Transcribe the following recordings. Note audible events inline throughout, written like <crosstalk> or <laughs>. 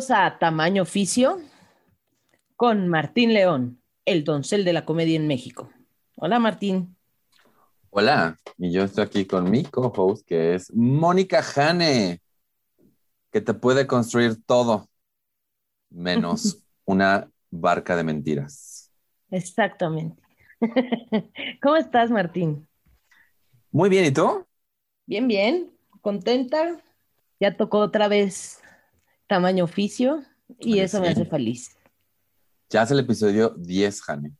Bienvenidos a Tamaño Oficio con Martín León, el doncel de la comedia en México. Hola Martín. Hola, y yo estoy aquí con mi co-host que es Mónica Jane, que te puede construir todo menos <laughs> una barca de mentiras. Exactamente. <laughs> ¿Cómo estás, Martín? Muy bien, ¿y tú? Bien, bien, contenta. Ya tocó otra vez tamaño oficio y eso me hace feliz. Ya es el episodio 10, Jane.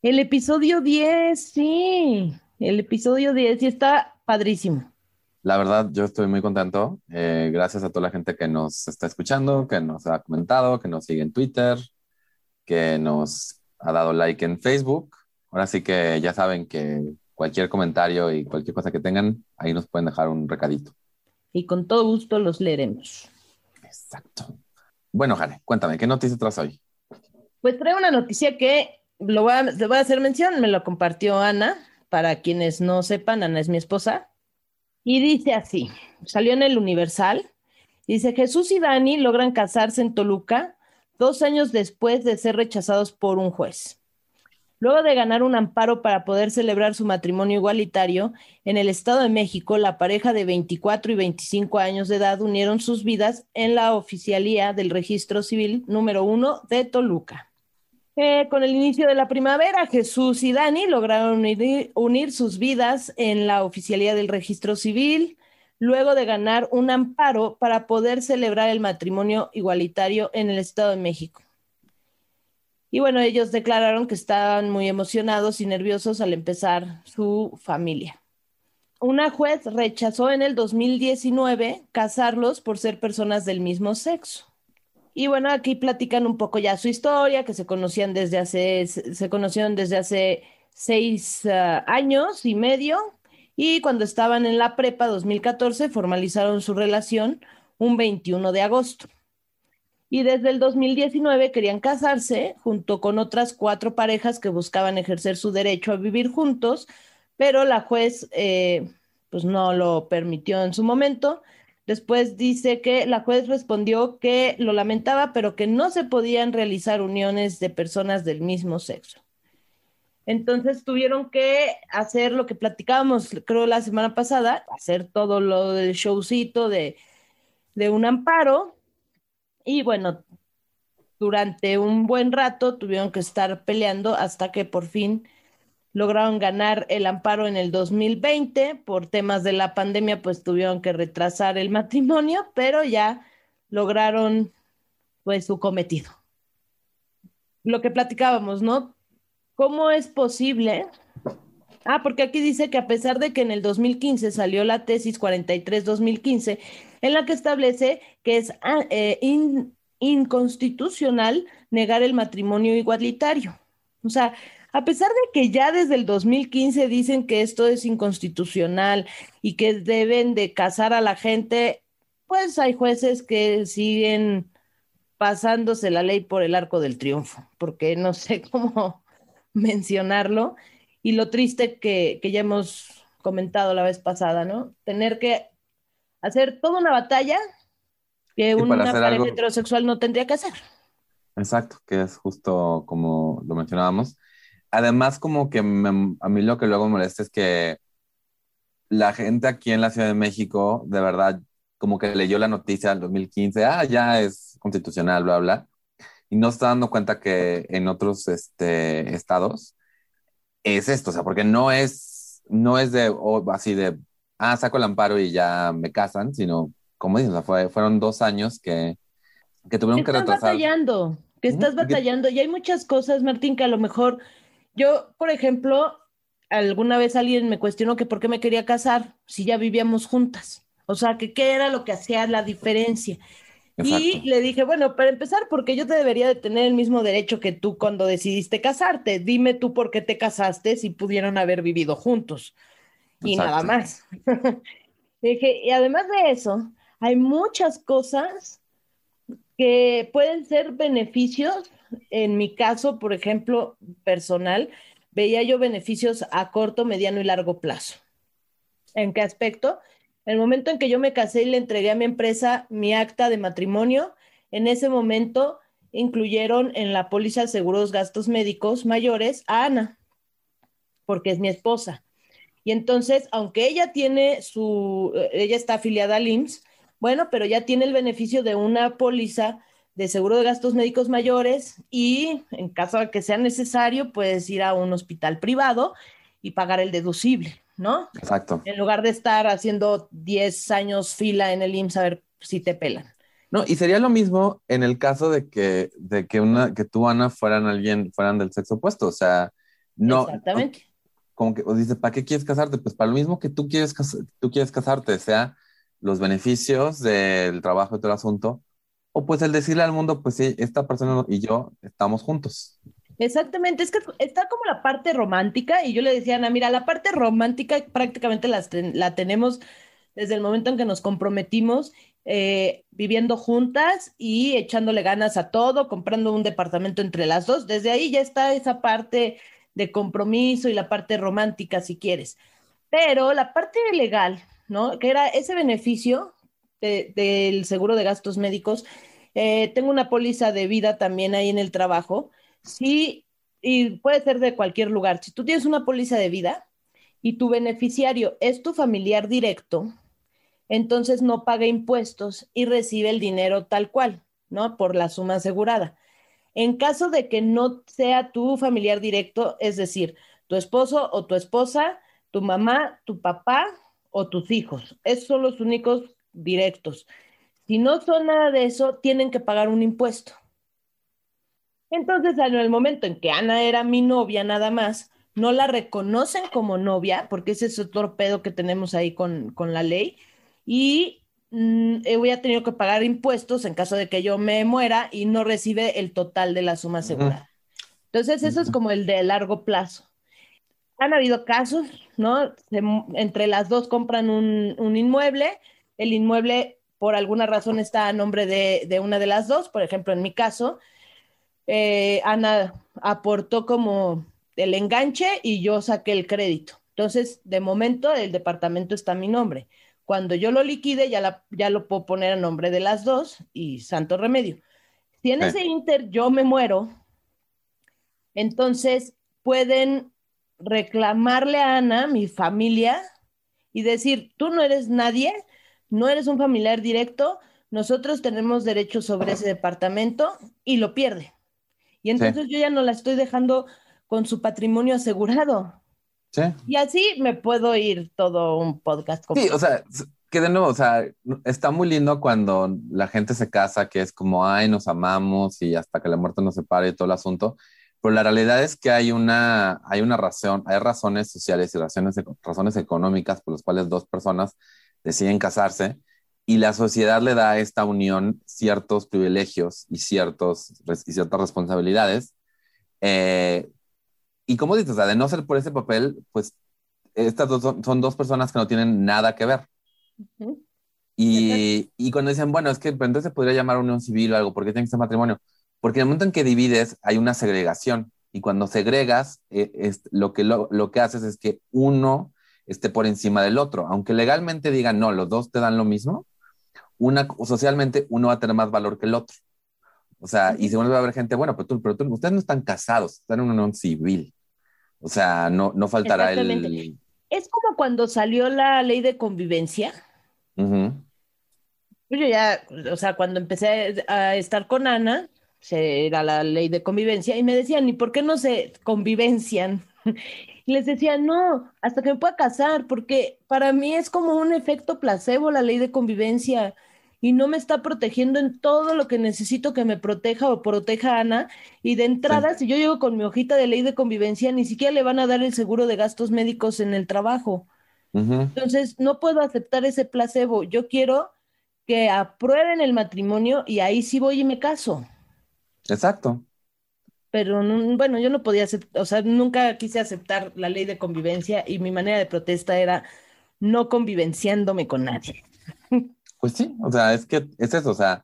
El episodio 10, sí, el episodio 10 y está padrísimo. La verdad, yo estoy muy contento. Eh, gracias a toda la gente que nos está escuchando, que nos ha comentado, que nos sigue en Twitter, que nos ha dado like en Facebook. Ahora sí que ya saben que cualquier comentario y cualquier cosa que tengan, ahí nos pueden dejar un recadito. Y con todo gusto los leeremos. Exacto. Bueno, Jane, cuéntame, ¿qué noticias traes hoy? Pues traigo una noticia que lo voy a, voy a hacer mención, me lo compartió Ana. Para quienes no sepan, Ana es mi esposa. Y dice así, salió en el Universal. Dice, Jesús y Dani logran casarse en Toluca dos años después de ser rechazados por un juez. Luego de ganar un amparo para poder celebrar su matrimonio igualitario, en el Estado de México, la pareja de 24 y 25 años de edad unieron sus vidas en la oficialía del registro civil número uno de Toluca. Eh, con el inicio de la primavera, Jesús y Dani lograron unir, unir sus vidas en la oficialía del registro civil, luego de ganar un amparo para poder celebrar el matrimonio igualitario en el Estado de México. Y bueno, ellos declararon que estaban muy emocionados y nerviosos al empezar su familia. Una juez rechazó en el 2019 casarlos por ser personas del mismo sexo. Y bueno, aquí platican un poco ya su historia, que se conocían desde hace, se conocieron desde hace seis ah, años y medio. Y cuando estaban en la prepa 2014, formalizaron su relación un 21 de agosto. Y desde el 2019 querían casarse junto con otras cuatro parejas que buscaban ejercer su derecho a vivir juntos, pero la juez eh, pues no lo permitió en su momento. Después dice que la juez respondió que lo lamentaba, pero que no se podían realizar uniones de personas del mismo sexo. Entonces tuvieron que hacer lo que platicábamos, creo, la semana pasada, hacer todo lo del showcito de, de un amparo. Y bueno, durante un buen rato tuvieron que estar peleando hasta que por fin lograron ganar el amparo en el 2020. Por temas de la pandemia, pues tuvieron que retrasar el <laughs> matrimonio, pero ya lograron pues su cometido. Lo que platicábamos, ¿no? ¿Cómo es posible? Ah, porque aquí dice que a pesar de que en el 2015 salió la tesis 43-2015, en la que establece que es ah, eh, in- inconstitucional negar el matrimonio igualitario. O sea, a pesar de que ya desde el 2015 dicen que esto es inconstitucional y que deben de casar a la gente, pues hay jueces que siguen pasándose la ley por el arco del triunfo, porque no sé <laughs> cómo mencionarlo. Y lo triste que, que ya hemos comentado la vez pasada, ¿no? Tener que hacer toda una batalla que una pareja algo- heterosexual no tendría que hacer. Exacto, que es justo como lo mencionábamos. Además, como que me- a mí lo que luego me molesta es que la gente aquí en la Ciudad de México, de verdad, como que leyó la noticia del 2015, ah, ya es constitucional, bla, bla, y no está dando cuenta que en otros este, estados es esto, o sea, porque no es, no es de, o así de, ah, saco el amparo y ya me casan, sino, como dices, o sea, fue- fueron dos años que, que tuvieron que estás retrasar. batallando, que estás y que- batallando. Y hay muchas cosas, Martín, que a lo mejor yo, por ejemplo, alguna vez alguien me cuestionó que por qué me quería casar si ya vivíamos juntas. O sea, que qué era lo que hacía la diferencia. Y Exacto. le dije, bueno, para empezar, porque yo te debería de tener el mismo derecho que tú cuando decidiste casarte. Dime tú por qué te casaste si pudieron haber vivido juntos. Y nada más. <laughs> Dije, y además de eso, hay muchas cosas que pueden ser beneficios. En mi caso, por ejemplo, personal, veía yo beneficios a corto, mediano y largo plazo. ¿En qué aspecto? El momento en que yo me casé y le entregué a mi empresa mi acta de matrimonio, en ese momento incluyeron en la póliza de seguros gastos médicos mayores a Ana, porque es mi esposa. Y entonces, aunque ella tiene su, eh, ella está afiliada al IMSS, bueno, pero ya tiene el beneficio de una póliza de seguro de gastos médicos mayores y en caso de que sea necesario, puedes ir a un hospital privado y pagar el deducible, ¿no? Exacto. En lugar de estar haciendo 10 años fila en el IMSS a ver si te pelan. No, y sería lo mismo en el caso de que, de que una, que tú, Ana, fueran alguien, fueran del sexo opuesto. O sea, no. Exactamente. Como que, o dice, ¿para qué quieres casarte? Pues para lo mismo que tú quieres, tú quieres casarte, sea los beneficios del trabajo y todo el asunto, o pues el decirle al mundo, pues sí, esta persona y yo estamos juntos. Exactamente, es que está como la parte romántica y yo le decía Ana, mira, la parte romántica prácticamente la tenemos desde el momento en que nos comprometimos eh, viviendo juntas y echándole ganas a todo, comprando un departamento entre las dos. Desde ahí ya está esa parte de compromiso y la parte romántica, si quieres. Pero la parte legal, ¿no? Que era ese beneficio del seguro de gastos médicos. Eh, tengo una póliza de vida también ahí en el trabajo. Sí, y puede ser de cualquier lugar. Si tú tienes una póliza de vida y tu beneficiario es tu familiar directo, entonces no paga impuestos y recibe el dinero tal cual, ¿no? Por la suma asegurada. En caso de que no sea tu familiar directo, es decir, tu esposo o tu esposa, tu mamá, tu papá o tus hijos, esos son los únicos directos. Si no son nada de eso, tienen que pagar un impuesto. Entonces, en el momento en que Ana era mi novia nada más, no la reconocen como novia, porque ese es otro pedo que tenemos ahí con, con la ley y mm, a tenido que pagar impuestos en caso de que yo me muera y no recibe el total de la suma asegurada. Entonces, eso es como el de largo plazo. Han habido casos, ¿no? entre las dos compran un, inmueble, el inmueble por alguna razón está a nombre de, una de las dos, por ejemplo, en mi caso, eh, Ana aportó como el enganche y yo saqué el crédito. Entonces, de momento, el departamento está a mi nombre. Cuando yo lo liquide, ya, ya lo puedo poner a nombre de las dos y santo remedio. Si en ese inter yo me muero, entonces pueden reclamarle a Ana, mi familia, y decir, tú no eres nadie, no eres un familiar directo, nosotros tenemos derecho sobre ese departamento y lo pierde. Y entonces yo ya no la estoy dejando con su patrimonio asegurado. Y así me puedo ir todo un podcast. Sí, o sea, que de nuevo, o sea, está muy lindo cuando la gente se casa, que es como, ay, nos amamos y hasta que la muerte nos separe y todo el asunto. Pero la realidad es que hay una, hay una razón, hay razones sociales y razones, razones económicas por las cuales dos personas deciden casarse y la sociedad le da a esta unión ciertos privilegios y, ciertos, y ciertas responsabilidades eh, y como dices, o sea, de no ser por ese papel, pues estas dos son, dos personas que no tienen nada que ver. y, y, cuando dicen, bueno, es que entonces se podría llamar unión civil o algo, ¿por qué tiene que ser matrimonio? Porque en el momento en que divides hay una segregación y cuando segregas, eh, es, lo, que lo, lo, que haces es que uno esté por encima del otro. Aunque legalmente digan, no, los dos te dan lo mismo, una, socialmente uno va a tener más valor que el otro. O sea, y según va a haber gente, bueno, pero, tú, pero tú, ustedes no están casados, están en una unión civil. O sea, no, no faltará el... Es como cuando salió la ley de convivencia. Yo ya, o sea, cuando empecé a estar con Ana, era la ley de convivencia, y me decían, ¿y por qué no se convivencian? <laughs> Y les decía, no, hasta que me pueda casar, porque para mí es como un efecto placebo la ley de convivencia y no me está protegiendo en todo lo que necesito que me proteja o proteja a Ana. Y de entrada, si yo llego con mi hojita de ley de convivencia, ni siquiera le van a dar el seguro de gastos médicos en el trabajo. Entonces, no puedo aceptar ese placebo. Yo quiero que aprueben el matrimonio y ahí sí voy y me caso. Exacto. Pero bueno, yo no podía aceptar, o sea, nunca quise aceptar la ley de convivencia y mi manera de protesta era no convivenciándome con nadie. Pues sí, o sea, es que es eso, o sea,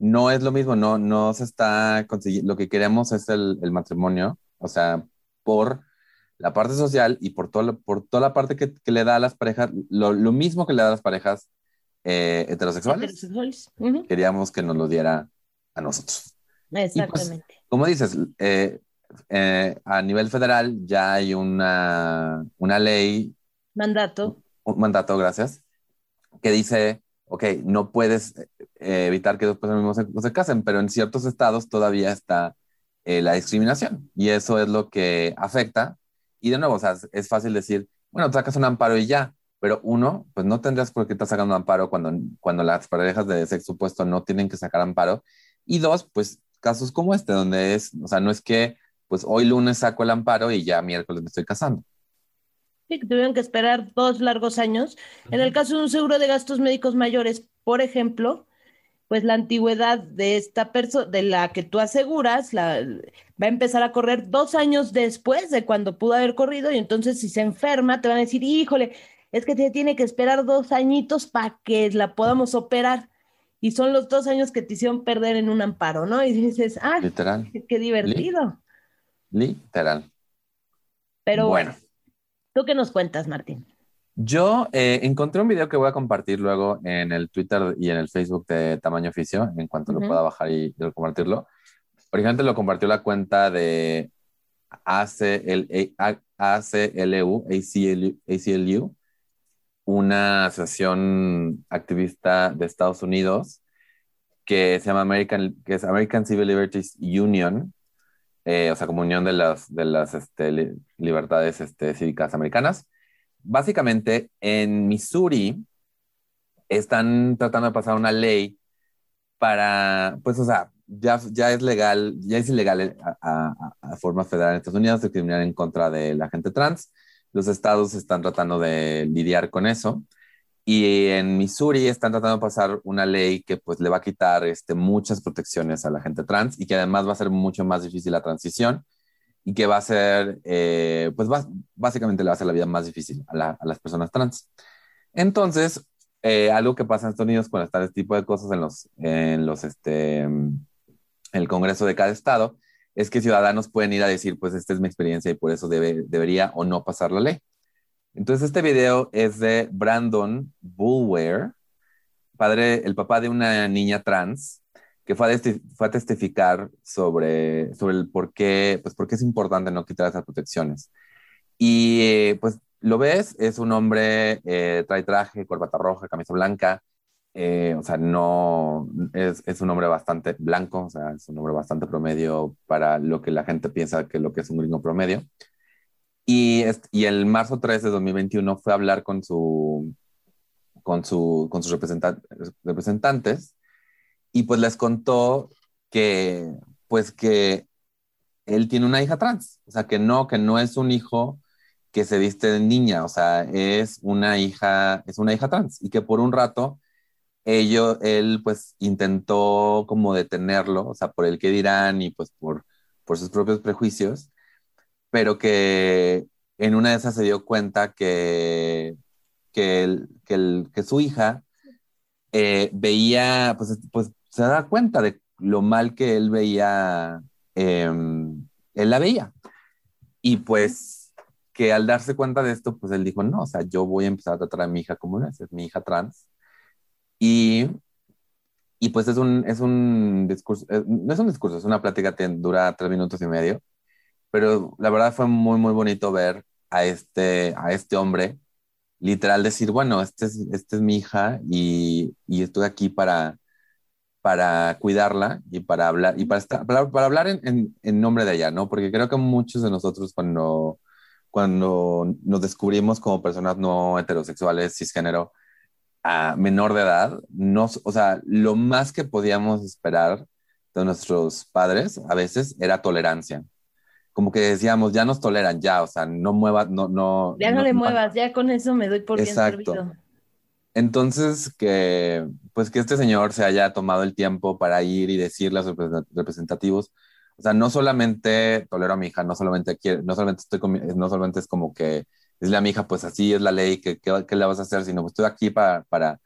no es lo mismo, no, no se está consiguiendo, lo que queremos es el, matrimonio, o sea, por la parte social y por, todo, por toda la parte que, le da a las parejas, lo, mismo que le da a las parejas eh, heterosexuales. Queríamos que nos lo diera a nosotros. Pues, Exactamente. como dices, eh, eh, a nivel federal ya hay una, una ley. Mandato. Un, mandato, gracias, que dice, ok, no puedes evitar que dos personas no se, casen, pero en ciertos estados todavía está la discriminación y eso es lo que afecta y de nuevo, o sea, es fácil decir, bueno, sacas un amparo y ya, pero uno, pues no tendrías por qué estar sacando amparo cuando, cuando las parejas de sexo opuesto no tienen que sacar amparo. Y dos, pues casos como este, donde es, o sea, no es que, pues hoy lunes saco el amparo y ya miércoles me estoy casando. Que tuvieron que esperar dos largos años. En el caso de un seguro de gastos médicos mayores, por ejemplo, pues la antigüedad de esta persona, de la que tú aseguras, la, va a empezar a correr dos años después de cuando pudo haber corrido y entonces si se enferma te van a decir, híjole, es que te tiene que esperar dos añitos para que la podamos operar. Y son los dos años que te hicieron perder en un amparo, ¿no? Y dices, ah, literal. qué divertido. Literal. Pero bueno, ¿tú qué nos cuentas, Martín? Yo eh, encontré un video que voy a compartir luego en el Twitter y en el Facebook de Tamaño Oficio, en cuanto lo pueda bajar y, compartirlo. Originalmente lo compartió la cuenta de ACL, ACLU, ACLU, una asociación activista de Estados Unidos que se llama American, que es American Civil Liberties Union, eh, o sea, como unión de las, de las este, libertades este, cívicas americanas básicamente en Missouri están tratando de pasar una ley para, pues, o sea, ya, ya es legal, ya es ilegal a, forma federal en Estados Unidos discriminar en contra de la gente trans. Los estados están tratando de lidiar con eso. Y en Missouri están tratando de pasar una ley que pues le va a quitar este, muchas protecciones a la gente trans y que además va a ser mucho más difícil la transición y que va a ser, eh, pues básicamente le va a hacer la vida más difícil a, las personas trans. Entonces, eh, algo que pasa en Estados Unidos cuando están este tipo de cosas en los, en los, este, el Congreso de cada estado, es que ciudadanos pueden ir a decir, pues esta es mi experiencia y por eso debe, debería o no pasar la ley. Entonces, este video es de Brandon Bulwer, padre, el papá de una niña trans, que fue a, testificar sobre, sobre el por qué, pues por es importante no quitar esas protecciones. Y pues lo ves, es un hombre, eh, trae traje, corbata roja, camisa blanca, eh, o sea, no, es, es, un hombre bastante blanco, o sea, es un hombre bastante promedio para lo que la gente piensa que lo que es un gringo promedio. Y, el marzo 3 de 2021 fue a hablar con, su, con, su, con sus representantes y pues les contó que, pues que él tiene una hija trans, o sea, que no, que no es un hijo que se viste de niña, o sea, es una hija, es una hija trans. Y que por un rato ello, él pues intentó como detenerlo, o sea, por el que dirán y pues por, por sus propios prejuicios, pero que en una de esas se dio cuenta que, que, el, que, el, que su hija eh, veía, pues, pues se da cuenta de lo mal que él veía, em, él la veía. Y pues que al darse cuenta de esto, pues él dijo, no, o sea, yo voy a empezar a tratar a mi hija como es, es mi hija trans. Y, y pues es un, es un discurso, eh, no es un discurso, es una plática que dura tres minutos y medio, pero la verdad fue muy, muy bonito ver a este, a este hombre literal decir, bueno, este es, este es mi hija y, y estoy aquí para, para cuidarla y para hablar, y para, para, hablar en, en, nombre de ella, ¿no? Porque creo que muchos de nosotros cuando, cuando nos descubrimos como personas no heterosexuales, cisgénero, a menor de edad, nos, o sea, lo más que podíamos esperar de nuestros padres a veces era tolerancia. Como que decíamos, ya nos toleran, ya, o sea, no muevas, no, no. Ya no, le muevas, ya con eso me doy por bien servido. Entonces, que pues que este señor se haya tomado el tiempo para ir y decirle a sus representativos, o sea, no solamente tolero a mi hija, no solamente quiero, no solamente estoy no solamente es como que decirle a mi hija, pues así es la ley, ¿qué, qué, le vas a hacer? Sino pues estoy aquí para, para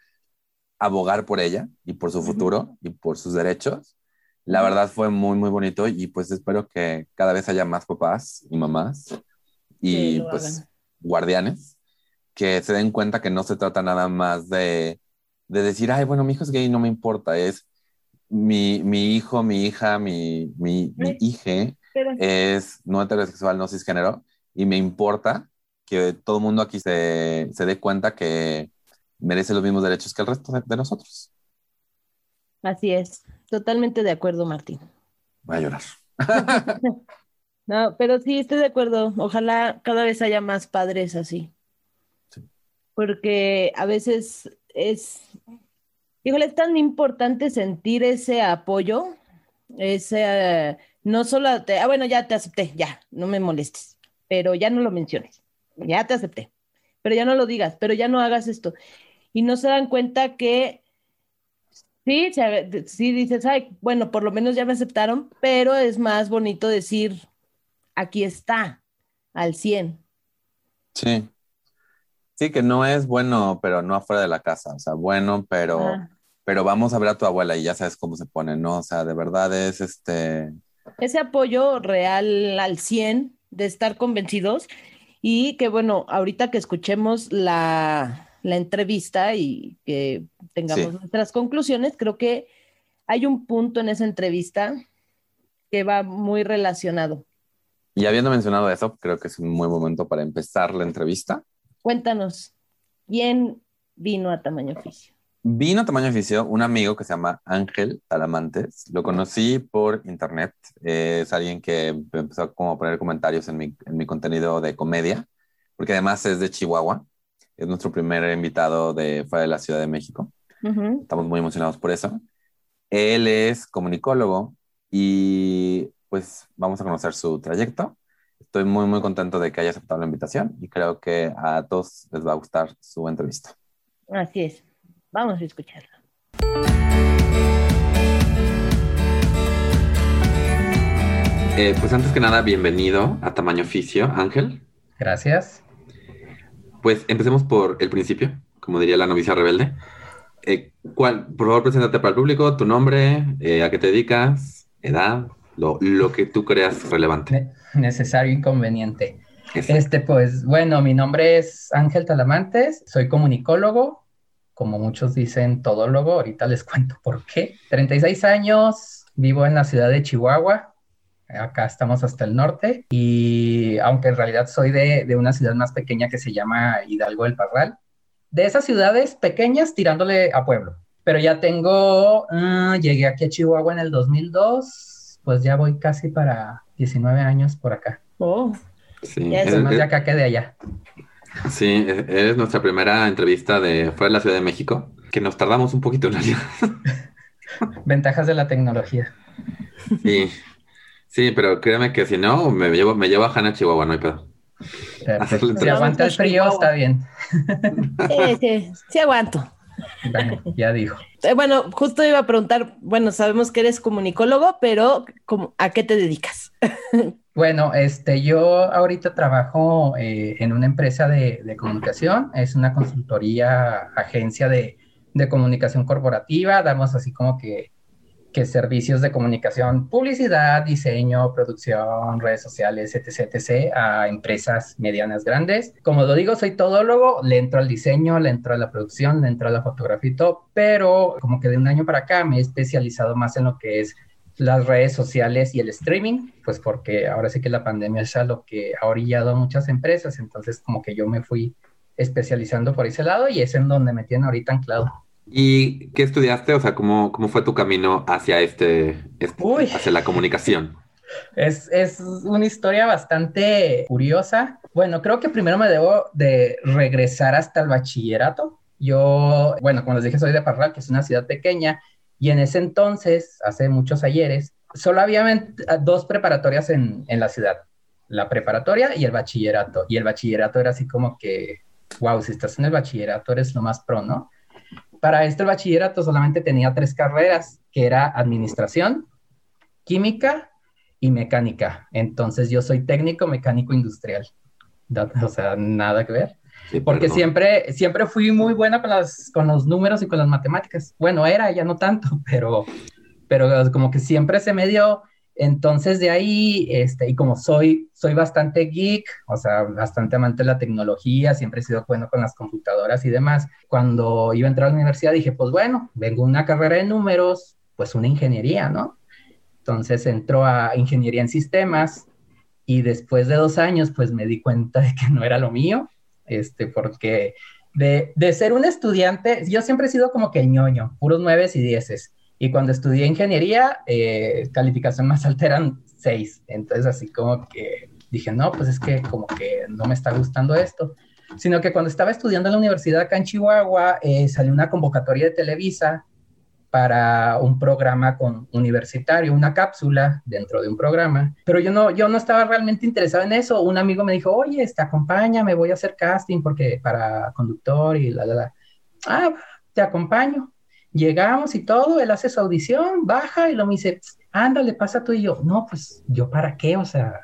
abogar por ella y por su futuro y por sus derechos. La verdad fue muy, muy bonito y pues espero que cada vez haya más papás y mamás y pues guardianes que se den cuenta que no se trata nada más de, de decir, ay, bueno, mi hijo es gay, no me importa, es mi, mi hijo, mi hija, mi, mi, mi hija es no heterosexual, no cisgénero, y me importa que todo el mundo aquí se, se dé cuenta que merece los mismos derechos que el resto de, nosotros. Así es, totalmente de acuerdo, Martín. Voy a llorar. <laughs> no, pero sí, estoy de acuerdo. Ojalá cada vez haya más padres así. Porque a veces es, híjole, es tan importante sentir ese apoyo, ese, no solo, te, ah, bueno, ya te acepté, ya, no me molestes, pero ya no lo menciones, ya te acepté, pero ya no lo digas, pero ya no hagas esto. Y no se dan cuenta que sí, sí dices, ay, bueno, por lo menos ya me aceptaron, pero es más bonito decir, aquí está, al 100. Sí. Sí, que no es bueno, pero no afuera de la casa. O sea, bueno, pero, pero vamos a ver a tu abuela y ya sabes cómo se pone, ¿no? O sea, de verdad es este. Ese apoyo real al 100 de estar convencidos y que bueno, ahorita que escuchemos la, entrevista y que tengamos nuestras conclusiones, creo que hay un punto en esa entrevista que va muy relacionado. Y habiendo mencionado eso, creo que es un buen momento para empezar la entrevista. Cuéntanos, ¿quién vino a Tamaño Oficio? Vino a Tamaño Oficio un amigo que se llama Ángel Talamantes. Lo conocí por internet. es alguien que empezó como a poner comentarios en mi, en mi contenido de comedia, porque además es de Chihuahua. Es nuestro primer invitado de fuera de la Ciudad de México. Estamos muy emocionados por eso. Él es comunicólogo y pues vamos a conocer su trayecto estoy muy, muy contento de que haya aceptado la invitación y creo que a todos les va a gustar su entrevista. Así es. Vamos a escucharla. Eh, pues antes que nada, bienvenido a Tamaño Oficio, Ángel. Gracias. Pues empecemos por el principio, como diría la novicia rebelde. Eh, ¿cuál, por favor, preséntate para el público, tu nombre, eh, a qué te dedicas, edad, lo, lo que tú creas relevante. Necesario, inconveniente. Este, pues, bueno, mi nombre es Ángel Talamantes, soy comunicólogo, como muchos dicen, todólogo, ahorita les cuento por qué. 36 años, vivo en la ciudad de Chihuahua, acá estamos hasta el norte, y aunque en realidad soy de, de una ciudad más pequeña que se llama Hidalgo del Parral, de esas ciudades pequeñas tirándole a pueblo. Pero ya tengo, ah, llegué aquí a Chihuahua en el 2002, pues ya voy casi para 19 años por acá. Oh, sí. Es, más de acá que de allá. Sí, es nuestra primera entrevista de fuera de la Ciudad de México, que nos tardamos un poquito en realidad. <laughs> Ventajas de la tecnología. Sí, sí, pero créeme que si no, me llevo, me llevo a Hanna Chihuahua, no hay pedo. Si aguanta el frío, está bien. Sí, sí, sí aguanto. Bueno, ya dijo. Eh, bueno, justo iba a preguntar, bueno, sabemos que eres comunicólogo, pero ¿a qué te dedicas? <laughs> Bueno, este, yo ahorita trabajo eh, en una empresa de, de, comunicación, es una consultoría, agencia de, de comunicación corporativa, damos así como que que servicios de comunicación, publicidad, diseño, producción, redes sociales, etc., etc., a empresas medianas grandes. Como lo digo, soy todólogo, le entro al diseño, le entro a la producción, le entro a la fotografía y todo, pero como que de un año para acá me he especializado más en lo que es las redes sociales y el streaming, pues porque ahora sí que la pandemia es lo que ha orillado a muchas empresas, entonces como que yo me fui especializando por ese lado y es en donde me tiene ahorita anclado. ¿Y qué estudiaste? O sea, ¿cómo, cómo fue tu camino hacia este, este hacia la comunicación? Es, es, una historia bastante curiosa. Bueno, creo que primero me debo de regresar hasta el bachillerato. Yo, bueno, como les dije, soy de Parral, que es una ciudad pequeña, y en ese entonces, hace muchos ayeres, solo había dos preparatorias en, en la ciudad, la preparatoria y el bachillerato. Y el bachillerato era así como que, wow, si estás en el bachillerato eres lo más pro, ¿no? Para este bachillerato solamente tenía tres carreras, que era administración, química y mecánica. Entonces yo soy técnico mecánico industrial. O sea, nada que ver. Porque siempre, siempre fui muy buena con, las, con los números y con las matemáticas. Bueno, era, ya no tanto, <laughs> pero, pero como que siempre se me dio Entonces de ahí, este, y como soy, soy bastante geek, o sea, bastante amante de la tecnología, siempre he sido bueno con las computadoras y demás, cuando iba a entrar a la universidad dije, pues bueno, vengo una carrera de números, pues una ingeniería, ¿no? Entonces entró a ingeniería en sistemas y después de dos años, pues me di cuenta de que no era lo mío, este, porque de, de ser un estudiante, yo siempre he sido como que ñoño, puros nueves y dieces. Y cuando estudié ingeniería, eh, calificación más alta eran seis. Entonces así como que dije, no, pues es que como que no me está gustando esto. Sino que cuando estaba estudiando en la universidad acá en Chihuahua, eh, salió una convocatoria de Televisa para un programa con universitario, una cápsula dentro de un programa, pero yo no, yo no estaba realmente interesado en eso. Un amigo me dijo, oye, te acompaña, me voy a hacer casting porque para conductor y la, la, la. Ah, te acompaño. Llegamos y todo, él hace su audición, baja y lo me dice, ándale, pasa tú y yo. No, pues yo para qué, o sea,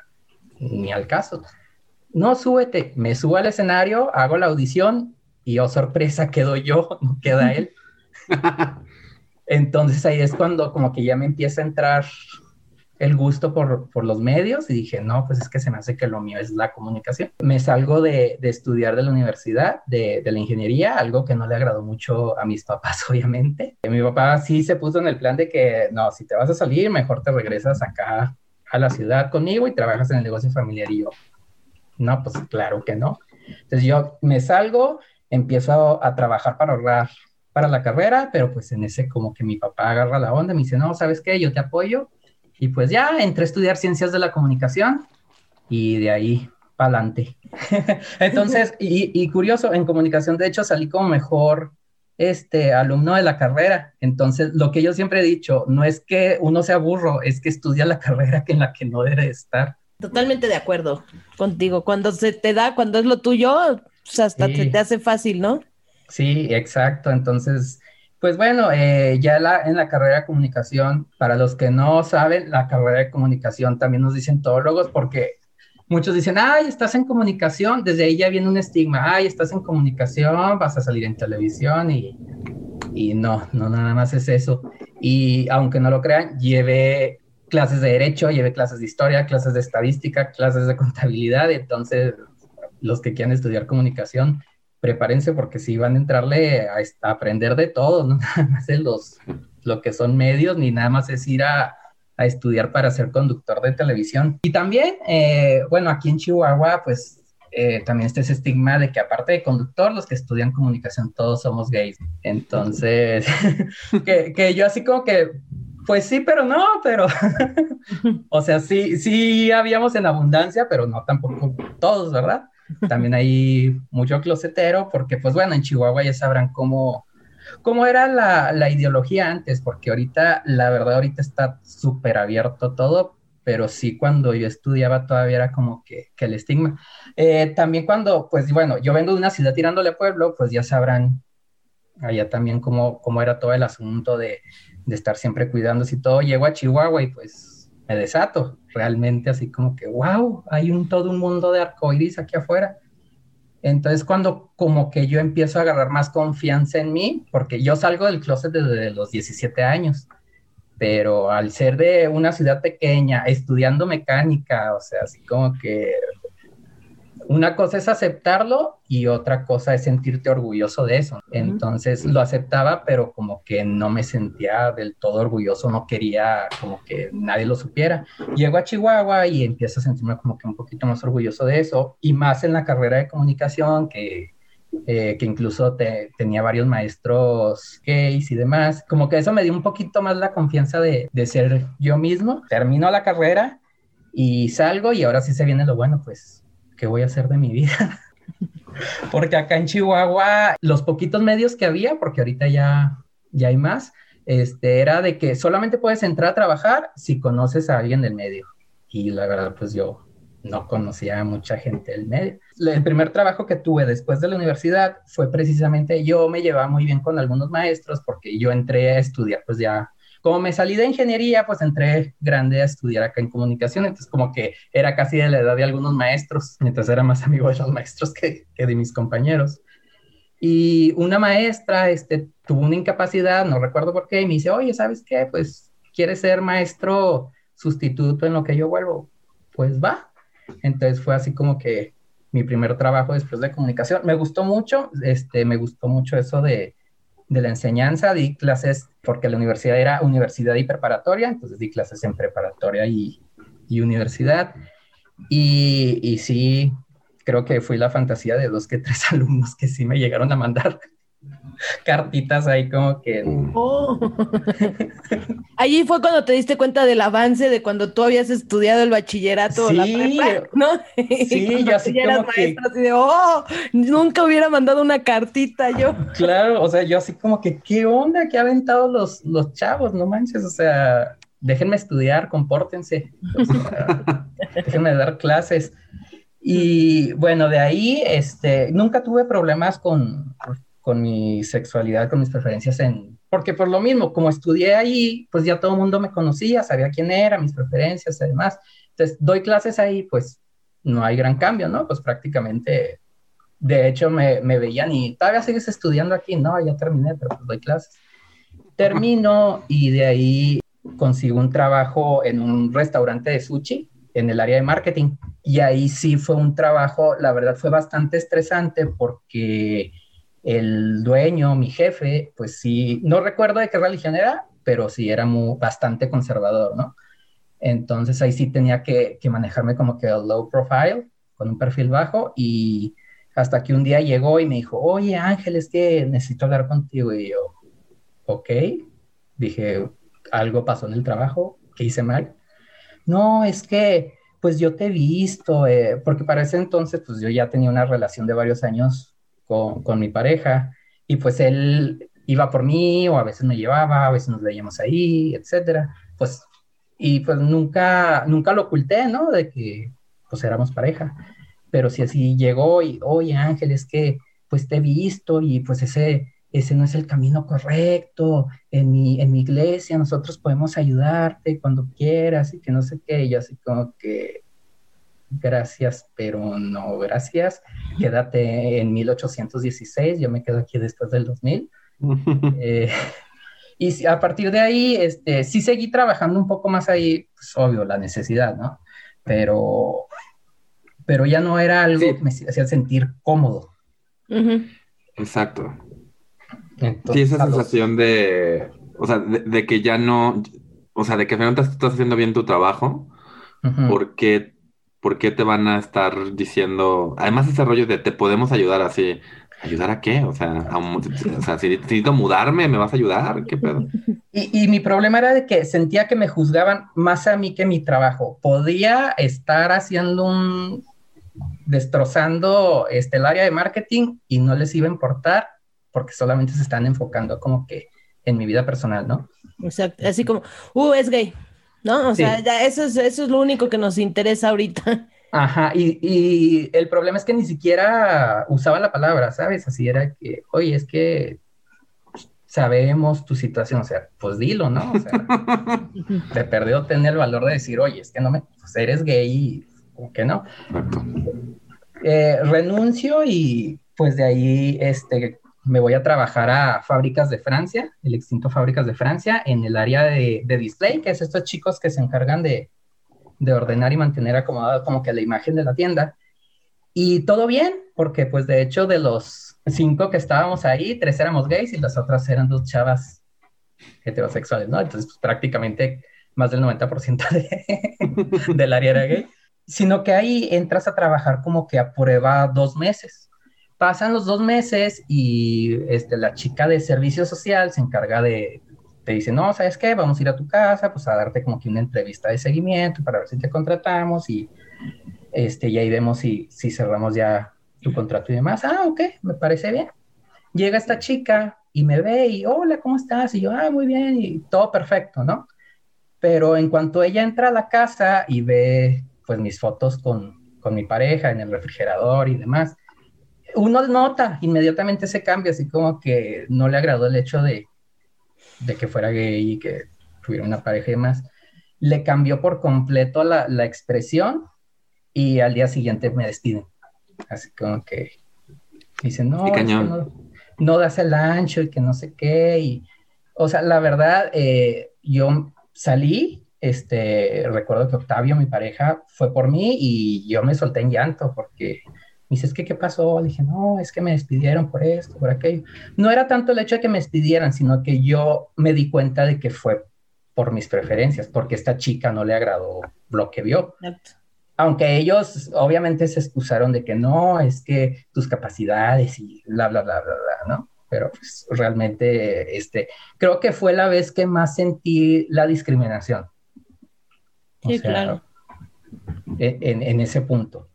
ni al caso. No, súbete, me subo al escenario, hago la audición y oh sorpresa, quedo yo, <laughs> no queda él. <laughs> Entonces ahí es cuando como que ya me empieza a entrar el gusto por, por, los medios y dije, no, pues es que se me hace que lo mío es la comunicación. Me salgo de, de estudiar de la universidad, de, de, la ingeniería, algo que no le agradó mucho a mis papás, <laughs> obviamente. Mi papá sí se puso en el plan de que, no, si te vas a salir, mejor te regresas acá a la ciudad conmigo y trabajas en el negocio familiar. Y yo, no, pues claro que no. Entonces yo me salgo, empiezo a trabajar para ahorrar para la carrera, pero pues en ese como que mi papá agarra la onda, me dice, no, ¿sabes qué? Yo te apoyo y pues ya entré a estudiar ciencias de la comunicación y de ahí para adelante. <laughs> Entonces, y, y, curioso, en comunicación de hecho salí como mejor este alumno de la carrera. Entonces, lo que yo siempre he dicho, no es que uno sea burro, es que estudia la <laughs> carrera que en la que no debe estar. Totalmente de acuerdo contigo. Cuando se te da, cuando es lo tuyo, pues hasta sí. te hace fácil, ¿no? Sí, exacto. Entonces, pues bueno, eh, ya en la carrera de comunicación, para los que no saben, la carrera de comunicación también nos dicen todólogos porque muchos dicen, ay, estás en comunicación, desde ahí ya viene un estigma, ay, estás en comunicación, vas a salir en televisión y, y no, no nada más es eso. Y aunque no lo crean, llevé clases de derecho, llevé clases de historia, clases de estadística, clases de contabilidad, entonces los que quieran estudiar comunicación, prepárense porque sí van a entrarle a, a aprender de todo, <laughs> no nada más de los, lo que son medios, ni nada más es ir a, a estudiar para ser conductor de televisión. Y también, eh, bueno, aquí en Chihuahua, pues eh, también está ese estigma de que aparte de conductor, los que estudian comunicación todos somos gays. Entonces, <laughs> que, que yo así como que, pues sí, pero no, pero, <laughs> o sea, sí, sí habíamos en abundancia, pero no tampoco todos, ¿verdad? También hay mucho closetero, porque pues bueno, en Chihuahua ya sabrán cómo, cómo era la, la ideología antes, porque ahorita, la verdad, ahorita está súper abierto todo, pero sí cuando yo estudiaba todavía era como que, el estigma. Eh, también cuando, pues bueno, yo vengo de una ciudad tirándole a pueblo, pues ya sabrán allá también cómo, cómo era todo el asunto de, de estar siempre cuidándose y todo. Llego a Chihuahua y pues me desato, realmente así como que, wow, hay un todo un mundo de arcoiris aquí afuera. Entonces cuando como que yo empiezo a agarrar más confianza en mí, porque yo salgo del closet desde los 17 años, pero al ser de una ciudad pequeña, estudiando mecánica, o sea, así como que una cosa es aceptarlo y otra cosa es sentirte orgulloso de eso. Entonces lo aceptaba, pero como que no me sentía del todo orgulloso, no quería como que nadie lo supiera. Llego a Chihuahua y empiezo a sentirme como que un poquito más orgulloso de eso y más en la carrera de comunicación que... Eh, que incluso te, tenía varios maestros gays y demás, como que eso me dio un poquito más la confianza de, de ser yo mismo. Termino la carrera y salgo y ahora sí se viene lo bueno, pues ¿qué voy a hacer de mi vida? <laughs> porque acá en Chihuahua, los poquitos medios que había, porque ahorita ya, ya hay más, este, era de que solamente puedes entrar a trabajar si conoces a alguien del medio. Y la verdad, pues yo no conocía a mucha gente del medio. El primer trabajo que tuve después de la universidad fue precisamente, yo me llevaba muy bien con algunos maestros porque yo entré a estudiar pues ya como me salí de ingeniería, pues entré grande a estudiar acá en comunicación, entonces como que era casi de la edad de algunos maestros, mientras era más <laughs> amigo de los maestros que, de mis compañeros. Y una maestra este, tuvo una incapacidad, no recuerdo por qué, y me dice, oye, ¿sabes qué? Pues quieres ser maestro sustituto en lo que yo vuelvo, pues va. Entonces fue así como que mi primer trabajo después de comunicación. Me gustó mucho, este, me gustó mucho eso de, de la enseñanza, di clases, porque la universidad era universidad y preparatoria, entonces di clases en preparatoria y, y universidad. Y, y sí, creo que fui la fantasía de dos que tres <laughs> alumnos que sí me llegaron a mandar <laughs> cartitas ahí como que... Oh. <laughs> Allí fue cuando te diste cuenta del avance de cuando tú habías estudiado el bachillerato sí, la prepa, ¿no? Sí, <laughs> yo así como que... así de, oh, nunca hubiera mandado una cartita yo. Claro, o sea, yo así como que, ¿qué onda? ¿Qué ha aventado los, los chavos? No manches, o sea, déjenme estudiar, compórtense. déjenme dar clases. Y bueno, de ahí, este, nunca tuve problemas con, con mi sexualidad, con mis preferencias en... Porque por lo mismo, como estudié ahí, pues ya todo mundo me conocía, sabía quién era, mis preferencias y demás. Entonces, doy clases ahí, pues no hay gran cambio, ¿no? Pues prácticamente, de hecho, me, me veían y todavía sigues estudiando aquí, no, ya terminé, pero pues doy clases. Termino y de ahí consigo un trabajo en un restaurante de sushi en el área de marketing. Y ahí sí fue un trabajo, la verdad fue bastante estresante porque el dueño, mi jefe, pues sí, no recuerdo de qué religión era, pero sí era muy, bastante conservador, ¿no? Entonces ahí sí tenía que, manejarme como que low profile, con un perfil bajo, y hasta que un día llegó y me dijo, oye Ángel, es que necesito hablar contigo, y yo, ok, dije, algo pasó en el trabajo, ¿qué hice mal? No, es que, pues yo te he visto, eh, porque para ese entonces, pues yo ya tenía una relación de varios años con, mi pareja y pues él iba por mí o a veces me llevaba, a veces nos veíamos ahí, etcétera. Pues, y pues nunca, nunca lo oculté, ¿no? De que pues éramos pareja. Pero si así llegó y, oye Ángel, es que pues te he visto y pues ese, ese no es el camino correcto. En mi, en mi iglesia nosotros podemos ayudarte cuando quieras y que no sé qué. Y así como que, gracias, pero no gracias, quédate en 1816, yo me quedo aquí después del 2000. <laughs> Eh, y a partir de ahí, este, sí seguí trabajando un poco más ahí, pues obvio, la necesidad, ¿no? Pero, pero ya no era algo que me hacía sentir cómodo. Exacto. sí, esa sensación de, o sea, de, que ya no, o sea, de que finalmente estás haciendo bien tu trabajo, porque ¿por qué te van a estar diciendo, además ese rollo de te podemos ayudar así? ¿Ayudar a qué? O sea, si necesito mudarme, ¿me vas a ayudar? ¿Qué pedo? <laughs> Y, mi problema era de que sentía que me juzgaban más a mí que mi trabajo. Podía estar haciendo un, destrozando este, el área de marketing y no les iba a importar porque solamente se están enfocando como que en mi vida personal, ¿no? Exacto, así como, uh, es gay, ¿no? O sea, ya eso es, eso es lo único que nos interesa ahorita. <laughs> Ajá, y, y, el problema es que ni siquiera usaba la palabra, ¿sabes? Así era que, oye, es que sabemos tu situación, o sea, pues dilo, ¿no? O sea, <laughs> te perdió tener el valor de decir, oye, es que no me, pues eres gay, o que no. Eh, renuncio y pues de ahí, este, me voy a trabajar a Fábricas de Francia, el extinto Fábricas de Francia, en el área de, display, que es estos chicos que se encargan de, ordenar y mantener acomodada como que la imagen de la tienda. Y todo bien, porque pues de hecho de los cinco que estábamos ahí, tres éramos gays y las otras eran dos chavas heterosexuales, ¿no? Entonces pues, prácticamente más del 90% de, <laughs> del área era gay. Sino que ahí entras a trabajar como que a prueba dos meses Pasan los dos meses y este, la chica de servicio social se encarga de, te dice, no, ¿sabes qué? Vamos a ir a tu casa, pues a darte como que una entrevista de seguimiento para ver si te contratamos y, este, y ahí vemos si, si cerramos ya tu contrato y demás. Ah, ok, me parece bien. Llega esta chica y me ve y, hola, ¿cómo estás? Y yo, ah, muy bien, y todo perfecto, ¿no? Pero en cuanto ella entra a la casa y ve, pues, mis fotos con, con mi pareja en el refrigerador y demás, uno nota inmediatamente ese cambio, así como que no le agradó el hecho de, que fuera gay y que tuviera una pareja y demás. Le cambió por completo la, expresión y al día siguiente me despiden. Así como que dicen, no, no, das el ancho y que no sé qué. Y, o sea, la verdad, eh, yo salí este, recuerdo que Octavio, mi pareja, fue por mí y yo me solté en llanto porque me dice, es que, ¿qué pasó? Le dije, no, es que me despidieron por esto, por aquello. No era tanto el hecho de que me despidieran, sino que yo me di cuenta de que fue por mis preferencias, porque esta chica no le agradó lo que vio. Aunque ellos obviamente se excusaron de que no, es que tus capacidades y bla, bla, bla, bla, bla, ¿no? Pero pues, realmente, este, creo que fue la vez que más sentí la discriminación. Sí, claro. E, en, en, ese punto.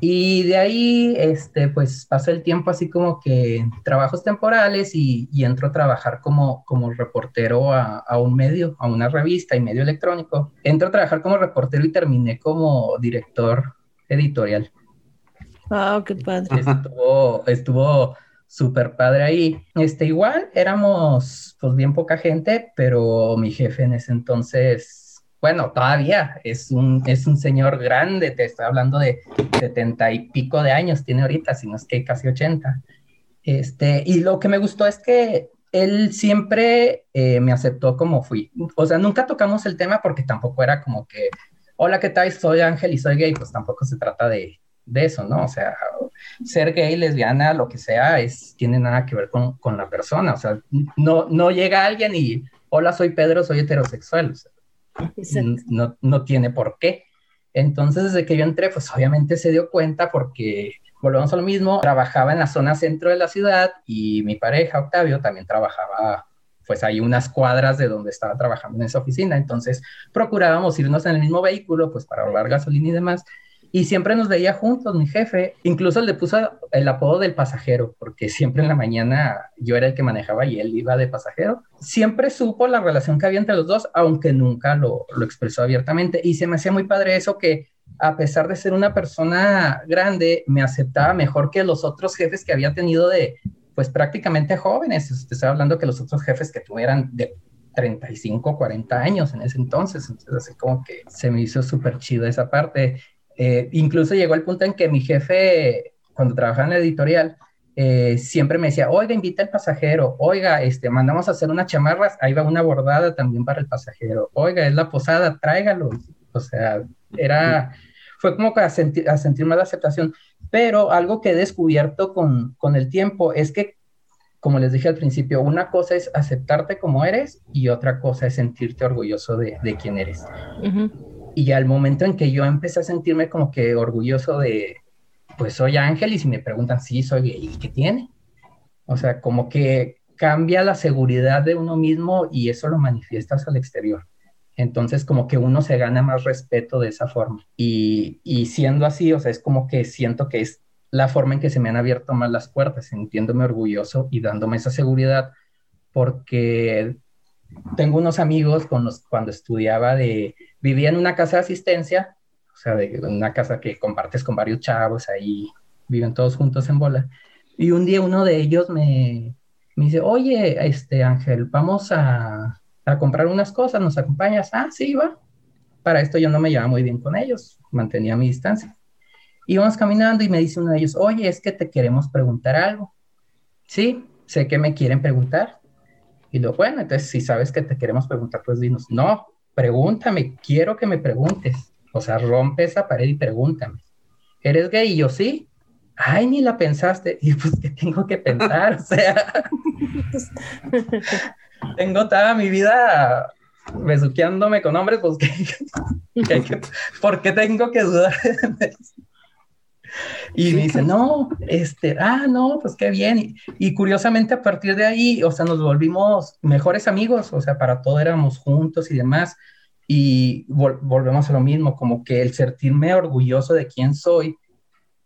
Y de ahí, este, pues pasó el tiempo así como que trabajos temporales y, y entro a trabajar como, como reportero a, a, un medio, a una revista y medio electrónico. Entro a trabajar como reportero y terminé como director editorial. Wow, qué padre. Estuvo, estuvo súper padre ahí. Este, igual éramos pues bien poca gente, pero mi jefe en ese entonces bueno, todavía es un, es un señor grande, te estoy hablando de setenta y pico de años, tiene ahorita, si no es que casi ochenta. Este, y lo que me gustó es que él siempre eh, me aceptó como fui. O sea, nunca tocamos el tema porque tampoco era como que, hola, ¿qué tal? Soy Ángel y soy gay, pues tampoco se trata de, de eso, ¿no? O sea, ser gay, lesbiana, lo que sea, es, tiene nada que ver con, con la persona. O sea, no, no llega alguien y, hola, soy Pedro, soy heterosexual. O sea, no, no tiene por qué. Entonces, desde que yo entré, pues obviamente se dio cuenta porque volvemos a lo mismo, trabajaba en la zona centro de la ciudad y mi pareja, Octavio, también trabajaba pues ahí unas cuadras de donde estaba trabajando en esa oficina, entonces procurábamos irnos en el mismo vehículo, pues para ahorrar gasolina y demás, y siempre nos veía juntos, mi jefe. Incluso le puso el apodo del pasajero, porque siempre en la mañana yo era el que manejaba y él iba de pasajero. Siempre supo la relación que había entre los dos, aunque nunca lo, lo expresó abiertamente. Y se me hacía muy padre eso que, a pesar de ser una persona grande, me aceptaba mejor que los otros jefes que había tenido de, pues prácticamente jóvenes. Te estoy hablando que los otros jefes que tuvieran de 35, 40 años en ese entonces. Entonces, así como que se me hizo súper chido esa parte. Eh, incluso llegó el punto en que mi jefe, cuando trabajaba en la editorial, eh, siempre me decía, oiga, invita al pasajero, oiga, este, mandamos a hacer unas chamarras, ahí va una bordada también para el pasajero, oiga, es la posada, tráigalo. O sea, era, fue como que a sentir, a la aceptación, pero algo que he descubierto con, con el tiempo es que, como les dije al principio, una cosa es aceptarte como eres y otra cosa es sentirte orgulloso de, de quién eres. Y al momento en que yo empecé a sentirme como que orgulloso de, pues soy Ángel y si me preguntan, sí, soy gay, ¿qué tiene? O sea, como que cambia la seguridad de uno mismo y eso lo manifiestas al exterior. Entonces, como que uno se gana más respeto de esa forma. Y, y siendo así, o sea, es como que siento que es la forma en que se me han abierto más las puertas, sintiéndome orgulloso y dándome esa seguridad, porque tengo unos amigos con los cuando estudiaba de vivía en una casa de asistencia, o sea, de una casa que compartes con varios chavos, ahí viven todos juntos en bola. Y un día uno de ellos me, me dice, oye, este Ángel, vamos a, a, comprar unas cosas, ¿nos acompañas? Ah, sí, va. Para esto yo no me llevaba muy bien con ellos, mantenía mi distancia. Íbamos caminando y me dice uno de ellos, oye, es que te queremos preguntar algo. Sí, sé que me quieren preguntar. Y lo bueno, entonces si sabes que te queremos preguntar, pues dinos, no, pregúntame, quiero que me preguntes. O sea, rompe esa pared y pregúntame. ¿Eres gay? Y yo sí. Ay, ni la pensaste. <laughs> Y pues, ¿qué tengo que pensar? O sea, <laughs> tengo toda mi vida besuqueándome con hombres, pues, ¿qué, ¿por qué tengo que dudar? Y me dice, no, este, ah, no, pues qué bien. Y, curiosamente a partir de ahí, o sea, nos volvimos mejores amigos, o sea, para todo éramos juntos y demás. Y volvemos a lo mismo, como que el sentirme orgulloso de quién soy,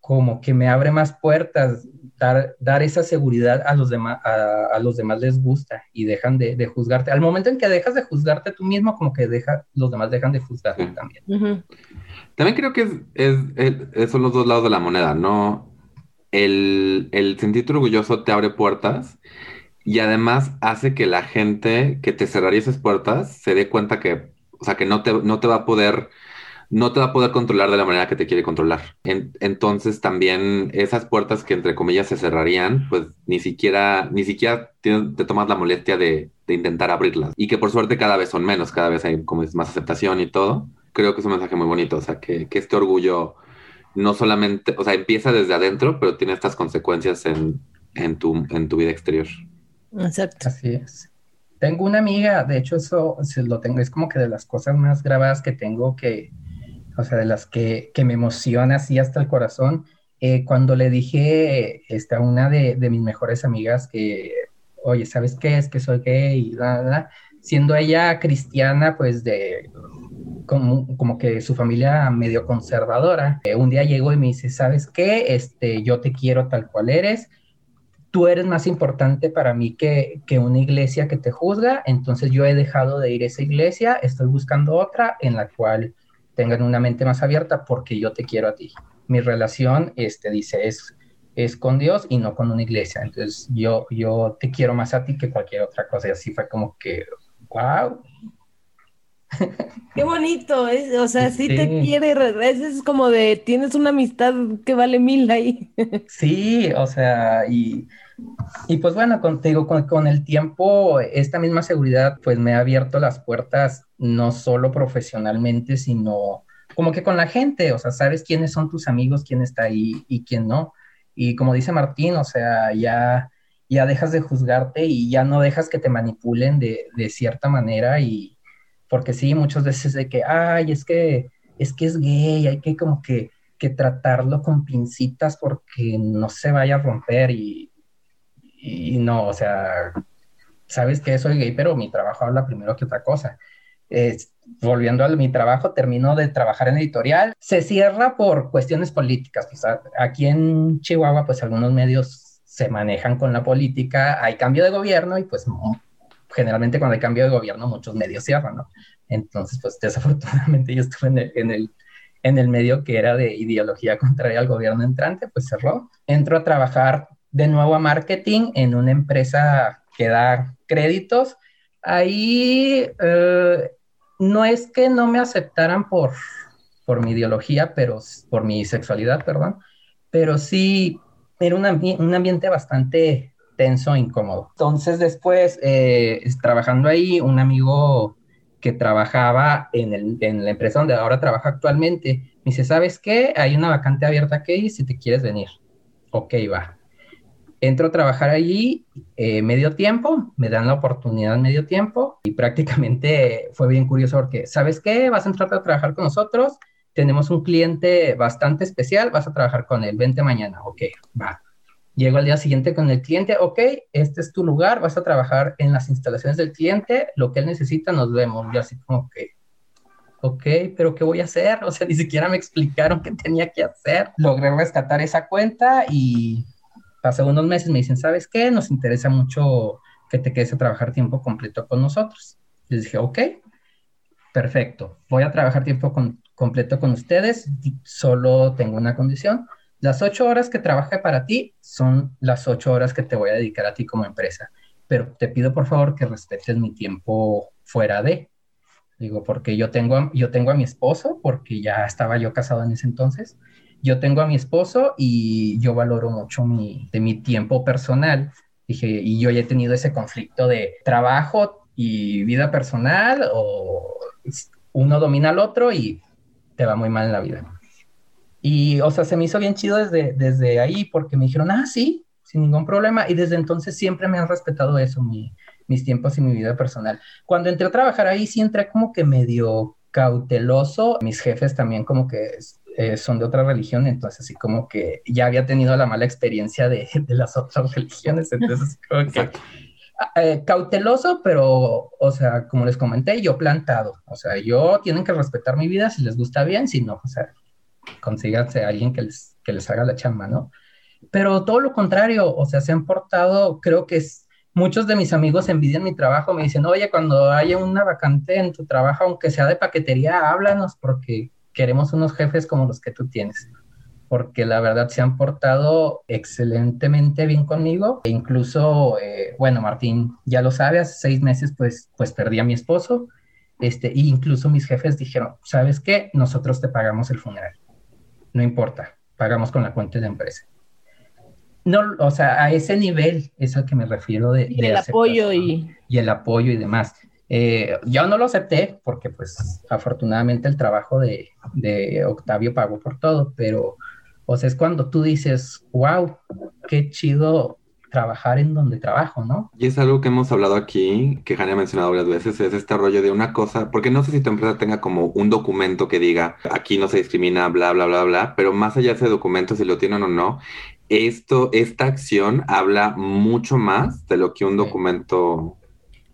como que me abre más puertas, dar, dar esa seguridad a los, demás, a, los demás les gusta y dejan de, de, juzgarte. Al momento en que dejas de juzgarte tú mismo, como que deja, los demás dejan de juzgarte también. También creo que es, es, son los dos lados de la moneda, ¿no? El, el sentirte orgulloso te abre puertas y además hace que la gente que te cerraría esas puertas se dé cuenta que, o sea, que no te, no te va a poder no te va a poder controlar de la manera que te quiere controlar. entonces también esas puertas que entre comillas se cerrarían, pues ni siquiera, ni siquiera te, tomas la molestia de, intentar abrirlas. Y que por suerte cada vez son menos, cada vez hay como más aceptación y todo. Creo que es un mensaje muy bonito, o sea, que, que este orgullo no solamente, o sea, empieza desde adentro, pero tiene estas consecuencias en, en, tu, en tu vida exterior. Exacto. Así es. Tengo una amiga, de hecho eso se lo tengo, es como que de las cosas más grabadas que tengo que, o sea, de las que, que me emociona así hasta el corazón. Eh, cuando le dije este, a una de, de, mis mejores amigas que, oye, ¿sabes qué? Es que soy gay, y bla, siendo ella cristiana, pues de como, como, que su familia medio conservadora. Eh, un día llegó y me dice, ¿sabes qué? Este, yo te quiero tal cual eres. Tú eres más importante para mí que, que una iglesia que te juzga. Entonces yo he dejado de ir a esa iglesia. Estoy buscando otra en la cual tengan una mente más abierta porque yo te quiero a ti. Mi relación, este, dice, es, es con Dios y no con una iglesia. Entonces yo, yo te quiero más a ti que cualquier otra cosa. Y así fue como que, wow, Qué bonito, es, o sea, sí, te quiere, es como de, tienes una amistad que vale mil ahí. Sí, o sea, y, y pues bueno, contigo, con, con, el tiempo, esta misma seguridad pues me ha abierto las puertas, no solo profesionalmente, sino como que con la gente, o sea, sabes quiénes son tus amigos, quién está ahí y quién no. Y como dice Martín, o sea, ya, ya dejas de juzgarte y ya no dejas que te manipulen de, de cierta manera y porque sí, muchas veces de que, ay, es que es que es gay, hay que como que, que tratarlo con pincitas porque no se vaya a romper y, y no, o sea, sabes que soy gay, pero mi trabajo habla primero que otra cosa. volviendo a mi trabajo, termino de trabajar en editorial, se cierra por cuestiones políticas. Pues, aquí en Chihuahua, pues algunos medios se manejan con la política, hay cambio de gobierno y pues generalmente cuando hay cambio de gobierno muchos medios cierran, ¿no? Entonces, pues desafortunadamente <laughs> yo estuve en el, en el, en el medio que era de ideología <laughs> contraria al gobierno entrante, pues cerró. Entro a trabajar de nuevo a marketing en una empresa que da créditos. Ahí eh, no es que no me aceptaran por, por mi ideología, pero por mi sexualidad, perdón, pero sí era un, un ambiente bastante tenso, incómodo. Entonces después, eh, trabajando ahí, un amigo que trabajaba en, el, en, la empresa donde ahora trabaja actualmente, me dice, ¿sabes qué? Hay una vacante abierta aquí si te quieres venir. Ok, va. Entro a trabajar allí eh, medio tiempo, me dan la oportunidad medio tiempo y prácticamente fue bien curioso porque, ¿sabes qué? Vas a entrar a trabajar con nosotros, tenemos un cliente bastante especial, vas a trabajar con él, vente mañana. Ok, va Llego al día siguiente con el cliente, ok, este es tu lugar, vas a trabajar en las instalaciones del cliente, lo que él necesita, nos vemos. Yo así como que, ok, pero ¿qué voy a hacer? <laughs> O sea, ni siquiera me explicaron qué tenía que hacer. Logré rescatar esa cuenta y pasé unos meses, me dicen, ¿sabes qué? Nos interesa mucho que te quedes a trabajar tiempo completo con nosotros. Les dije, ok, perfecto, voy a trabajar tiempo completo con ustedes, solo tengo una condición las ocho horas que trabajé para ti son las ocho horas que te voy a dedicar a ti como empresa, pero te pido por favor que respetes mi tiempo fuera de. Digo, porque yo tengo, yo tengo a mi esposo, porque ya estaba yo casado en ese entonces. Yo tengo a mi esposo y yo valoro mucho mi, de mi tiempo personal. Dije, y yo ya he tenido ese conflicto de trabajo y vida personal, o uno domina al otro y te va muy mal en la vida. Y, o sea, se me hizo bien chido desde, desde ahí porque me dijeron, ah, sí, sin ningún problema. Y desde entonces siempre me han respetado eso, mis tiempos y mi vida personal. Cuando entré a trabajar ahí, sí entré como que medio cauteloso. Mis jefes también como que eh, son de otra religión, entonces así como que ya había tenido la mala experiencia de, <laughs> de las otras religiones, entonces como que... Eh, cauteloso, pero, o sea, como les comenté, yo plantado. O sea, yo tienen que respetar mi vida si les gusta bien, si no, o sea, consíganse a alguien que les, que les haga la chamba, ¿no? Pero todo lo contrario, o sea, se han portado, creo que es, muchos de mis amigos envidian mi trabajo, me dicen, oye, cuando haya una vacante en tu trabajo, aunque sea de paquetería, háblanos porque queremos unos jefes como los que tú tienes. Porque la verdad se han portado excelentemente bien conmigo. E incluso, eh, bueno, Martín ya lo sabe, hace seis meses pues, pues perdí a mi esposo Este, e incluso mis jefes dijeron, ¿sabes qué? Nosotros te pagamos el funeral. No importa, pagamos con la cuenta de la empresa. No, o sea, a ese nivel es al que me refiero de... Y el apoyo y... Y el apoyo y demás. Eh, yo no lo acepté porque pues afortunadamente el trabajo de, de, Octavio pagó por todo, pero o sea, es cuando tú dices, wow, qué chido trabajar en donde trabajo, ¿no? Y es algo que hemos hablado aquí, que Jania ha mencionado varias veces, es este rollo de una cosa, porque no sé si tu empresa tenga como un documento que diga, aquí no se discrimina, bla, bla, bla, bla, pero más allá de ese documento, si lo tienen o no, esto, esta acción habla mucho más de lo que un documento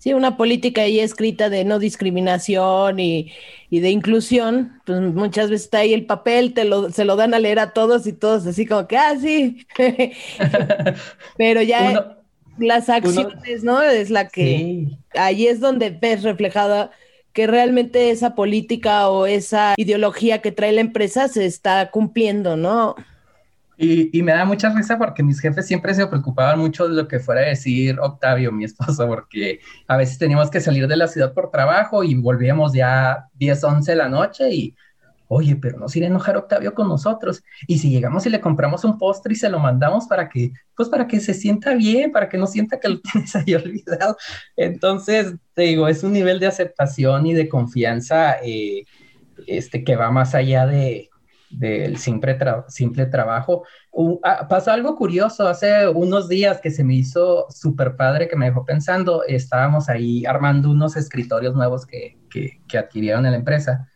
Sí, una política ahí escrita de no discriminación y, de inclusión, pues muchas veces está ahí el papel, te lo, se lo dan a leer a todos y todos así como que, ah, sí. <laughs> Pero ya las acciones, ¿no? Es la que ahí es donde ves reflejada que realmente esa política o esa ideología que trae la empresa se está cumpliendo, ¿no? Y, me da mucha risa porque mis jefes siempre se preocupaban mucho de lo que fuera a decir Octavio, mi esposo, porque a veces teníamos que salir de la ciudad por trabajo y volvíamos ya 10, 11 de la noche y, oye, pero no se irá a enojar Octavio con nosotros. Y si llegamos y le compramos un postre y se lo mandamos para que, pues para que se sienta bien, para que no sienta que lo <laughs> tienes ahí olvidado. Entonces, te digo, es un nivel de aceptación y de confianza eh, este, que va más allá de del simple, simple trabajo. Ah, pasó algo curioso hace unos días que se me hizo súper padre, que me dejó pensando, estábamos ahí armando unos escritorios nuevos que, que, adquirieron en la empresa.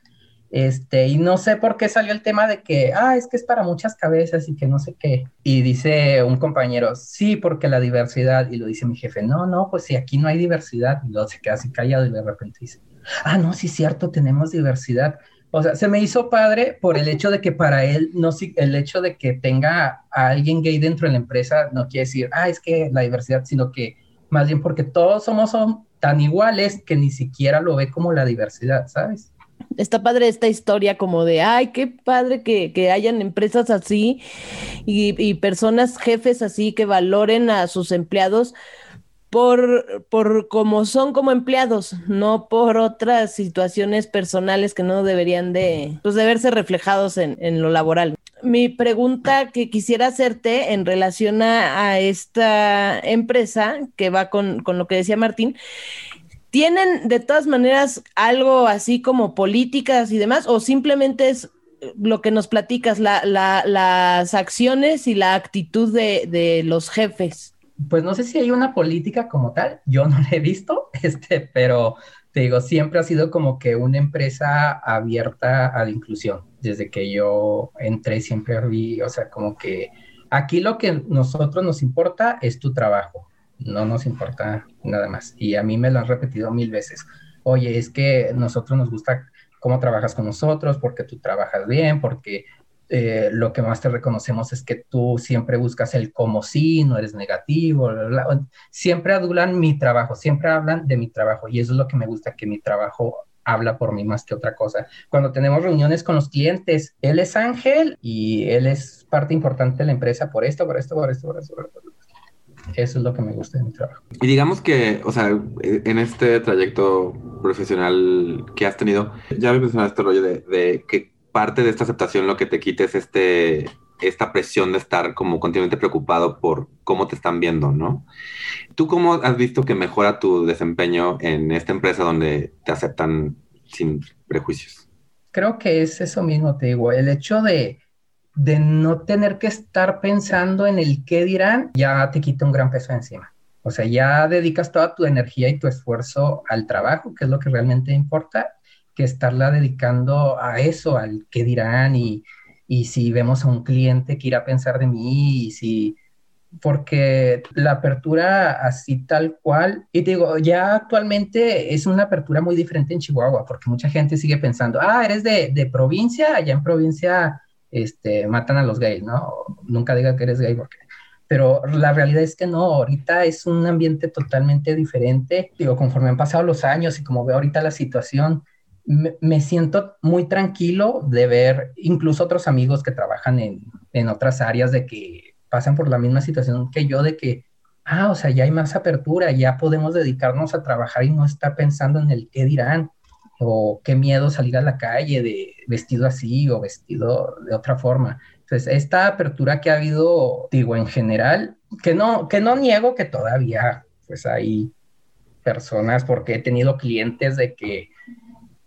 Este, y no sé por qué salió el tema de que, ah, es que es para muchas cabezas y que no sé qué. Y dice un compañero, sí, porque la diversidad. Y lo dice mi jefe, no, no, pues si aquí no hay diversidad. Y luego se queda así callado y de repente dice, ah, no, sí, cierto, tenemos diversidad. O sea, se me hizo padre por el hecho de que para él, no, el hecho de que tenga a alguien gay dentro de la empresa no quiere decir, ah, es que la diversidad, sino que más bien porque todos somos tan iguales que ni siquiera lo ve como la diversidad, ¿sabes? Está padre esta historia como de, ay, qué padre que, que hayan empresas así y, y personas, jefes así que valoren a sus empleados por, por como son como empleados, no por otras situaciones personales que no deberían de, pues, de verse reflejados en, en lo laboral. Mi pregunta que quisiera hacerte en relación a, esta empresa que va con, con lo que decía Martín, ¿tienen de todas maneras algo así como políticas y demás o simplemente es lo que nos platicas, la, la, las acciones y la actitud de, de los jefes? Pues no sé si hay una política como tal, yo no la he visto, <laughs> este, pero te digo, siempre ha sido como que una empresa abierta a la inclusión. Desde que yo entré siempre vi, o sea, como que aquí lo que nosotros nos importa es tu trabajo, no nos importa nada más. Y a mí me lo han repetido mil veces. Oye, es que nosotros nos gusta cómo trabajas con nosotros, porque tú trabajas bien, porque eh, lo que más te reconocemos es que tú siempre buscas el como sí, no eres negativo, siempre adulan mi trabajo, siempre hablan de mi trabajo y eso es lo que me gusta, que mi trabajo habla por mí más que otra cosa. Cuando tenemos reuniones con los clientes, él es Ángel y él es parte importante de la empresa por esto, por esto, por esto, por esto. Por esto. Eso es lo que me gusta de mi trabajo. Y digamos que, o sea, en este trayecto profesional que has tenido, ya me mencionaste este rollo de, de que parte de esta aceptación lo que te quita es este, esta presión de estar como continuamente preocupado por cómo te están viendo, ¿no? ¿Tú cómo has visto que mejora tu desempeño en esta empresa donde te aceptan sin prejuicios? Creo que es eso mismo, te digo, el hecho de, de no tener que estar pensando en el qué dirán, ya te quita un gran peso encima. O sea, ya dedicas toda tu energía y tu esfuerzo al trabajo, que es lo que realmente importa, que estarla dedicando a eso, al qué dirán y, y si vemos a un cliente que irá a pensar de mí y si porque la apertura así tal cual, y digo, ya actualmente es una apertura muy diferente en Chihuahua, porque mucha gente sigue pensando, ah, eres de, de provincia, allá en provincia este, matan a los gays, ¿no? Nunca diga que eres gay porque... Pero la realidad es que no, ahorita es un ambiente totalmente diferente. Digo, conforme han pasado los años y como veo ahorita la situación, me, siento muy tranquilo de ver incluso otros amigos que trabajan en, en, otras áreas de que pasan por la misma situación que yo, de que, ah, o sea, ya hay más apertura, ya podemos dedicarnos a trabajar y no estar pensando en el qué dirán. o qué miedo salir a la calle de vestido así o vestido de otra forma. Entonces, esta apertura que ha habido, digo, en general, que no, que no niego que todavía, pues hay personas, porque he tenido clientes de que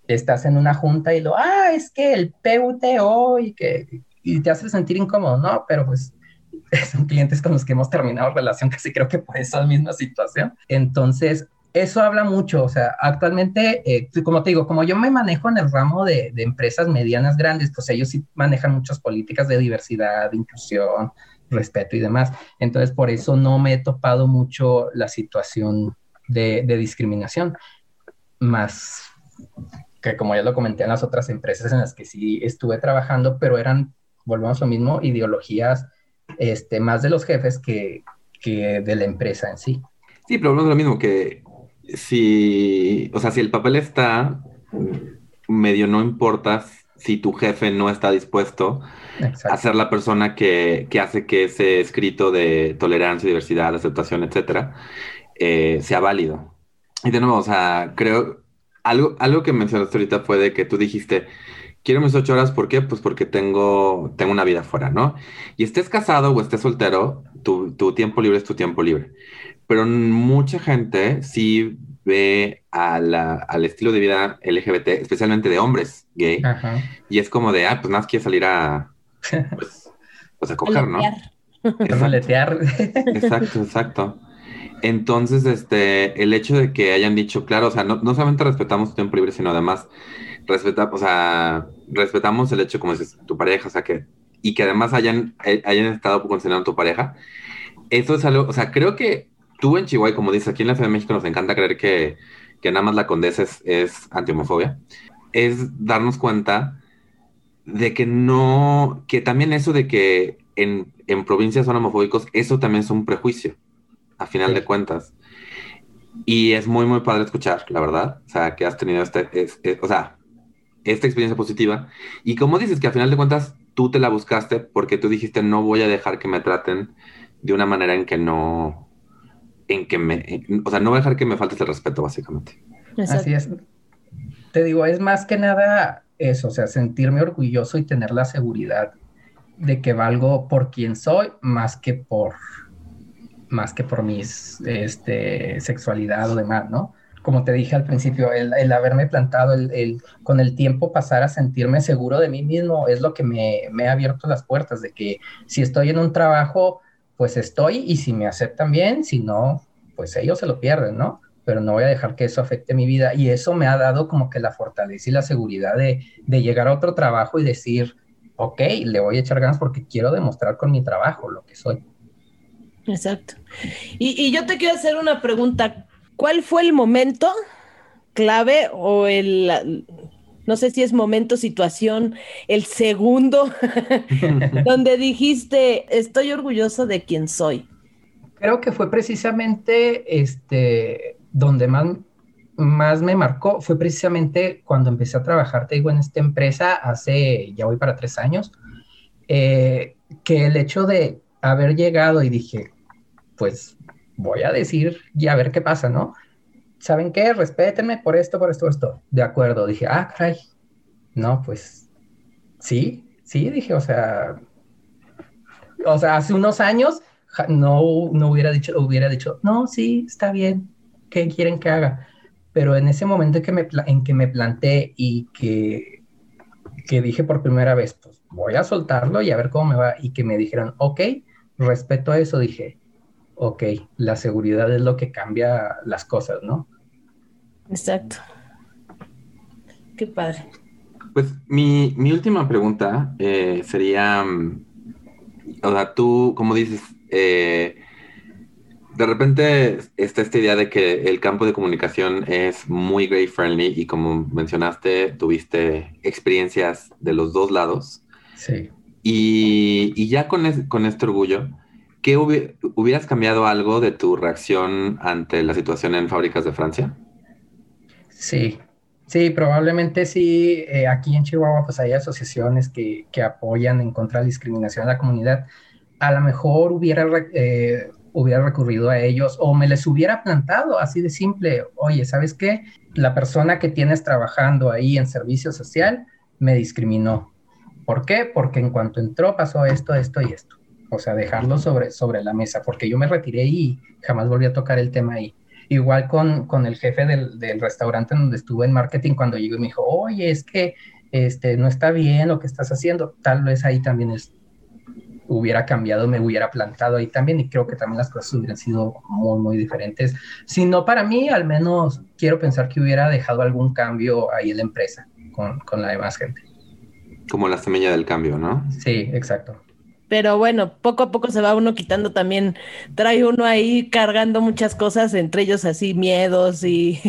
estás en una junta y lo, ah, es que el PUTO y que y te hace sentir incómodo, ¿no? Pero pues <laughs> son clientes con los que hemos terminado relación, casi creo que por esa misma situación. Entonces, eso habla mucho, o sea, actualmente, eh, como te digo, como yo me manejo en el ramo de, de, empresas medianas grandes, pues ellos sí manejan muchas políticas de diversidad, inclusión, respeto y demás. Entonces, por eso no me he topado mucho la situación de, de discriminación, más que como ya lo comenté en las otras empresas en las que sí estuve trabajando, pero eran, volvemos a lo mismo, ideologías este, más de los jefes que, que de la empresa en sí. Sí, pero volvemos a lo mismo, que si, o sea, si el papel está, medio no importa si tu jefe no está dispuesto a ser la persona que, que, hace que ese escrito de tolerancia, diversidad, aceptación, etcétera, eh, sea válido. Y de nuevo, o sea, creo, algo, algo que mencionaste ahorita fue de que tú dijiste, quiero mis ocho horas, ¿por qué? Pues porque tengo, tengo una vida fuera, ¿no? Y estés casado o estés soltero, tu, tu tiempo libre es tu tiempo libre pero mucha gente sí ve al estilo de vida LGBT, especialmente de hombres gay, y es como de, ah, pues nada más quiere salir a, <laughs> pues, pues a coger, ¿no? <laughs> Exacto, exacto, exacto. Entonces, este, el hecho de que hayan dicho, claro, o sea, no, solamente respetamos tu tiempo libre, sino además respetamos, o sea, respetamos el hecho, como dices, tu pareja, o sea, que, y que además hayan, eh, hayan estado considerando tu pareja. Eso es algo, o sea, creo que tú en Chihuahua, como dices, aquí en la Ciudad de México nos encanta creer que, que nada más la condesa es, es antihomofobia, es darnos cuenta de que no, que también eso de que en, en provincias son homofóbicos, eso también es un prejuicio, a final de cuentas. Y es muy, muy padre escuchar, la verdad. O sea, que has tenido este, o sea, esta experiencia positiva. Y como dices que a final de cuentas tú te la buscaste porque tú dijiste no voy a dejar que me traten de una manera en que no, en que me, o sea, no voy a dejar que me falte el respeto, básicamente. Así es. Te digo, es más que nada eso, o sea, sentirme orgulloso y tener la seguridad de que valgo por quien soy más que por más que por mi este, sexualidad o demás, ¿no? Como te dije al principio, el, haberme plantado, el, el, con el tiempo pasar a sentirme seguro de mí mismo es lo que me, me ha abierto las puertas de que si estoy en un trabajo, pues estoy y si me aceptan bien, si no, pues ellos se lo pierden, ¿no? Pero no voy a dejar que eso afecte mi vida y eso me ha dado como que la fortaleza y la seguridad de, llegar a otro trabajo y decir, ok, le voy a echar ganas porque quiero demostrar con mi trabajo lo que soy. Exacto. Y, y yo te quiero hacer una pregunta. ¿Cuál fue el momento clave o el, no sé si es momento, situación, el segundo, <laughs> donde dijiste, estoy orgulloso de quien soy? Creo que fue precisamente este, donde más, más me marcó, fue precisamente cuando empecé a trabajar, te digo, en esta empresa hace, ya voy para tres años, eh, que el hecho de haber llegado y dije, pues voy a decir y a ver qué pasa, ¿no? ¿saben qué? Respétenme por esto, por esto, por esto. De acuerdo, dije, ah, caray. No, pues sí, sí, dije, o sea, o sea, hace unos años no, no hubiera dicho, hubiera dicho, no, sí, está bien, ¿qué quieren que haga? Pero en ese momento en que me, en que me planté y que, que dije por primera vez, pues voy a soltarlo y a ver cómo me va, y que me dijeron, ok, respeto a eso, dije, ok, la seguridad es lo que cambia las cosas, ¿no? Exacto. Qué padre. Pues mi, última pregunta eh, sería, mm, o sea, tú, como dices, eh, de repente está esta idea de que el campo de comunicación es muy gay friendly y como mencionaste, tuviste experiencias de los dos lados. Sí. Y, ya con, con este orgullo, ¿qué hubieras cambiado algo de tu reacción ante la situación en fábricas de Francia? Sí, sí, probablemente sí. Eh, aquí en Chihuahua pues hay asociaciones que, apoyan en contra de la discriminación a la comunidad. A lo mejor hubiera eh, hubiera recurrido a ellos o me les hubiera plantado así de simple, oye, ¿sabes qué? La persona que tienes trabajando ahí en servicio social me discriminó. ¿Por qué? Porque en cuanto entró pasó esto, esto y esto. O sea, dejarlo sobre, sobre la mesa, porque yo me retiré y jamás volví a tocar el tema ahí. Igual con, con el jefe del, del, restaurante donde estuve en marketing, cuando llegó y me dijo, oye, es que este, no está bien lo que estás haciendo, tal vez ahí también es, hubiera cambiado, me hubiera plantado ahí también y creo que también las cosas hubieran sido muy, muy diferentes. Si no para mí, al menos quiero pensar que hubiera dejado algún cambio ahí en la empresa con, con la demás gente. Como la semilla del cambio, ¿no? Sí, exacto. Pero bueno, poco a poco se va uno quitando también, trae uno ahí cargando muchas cosas, entre ellos así miedos y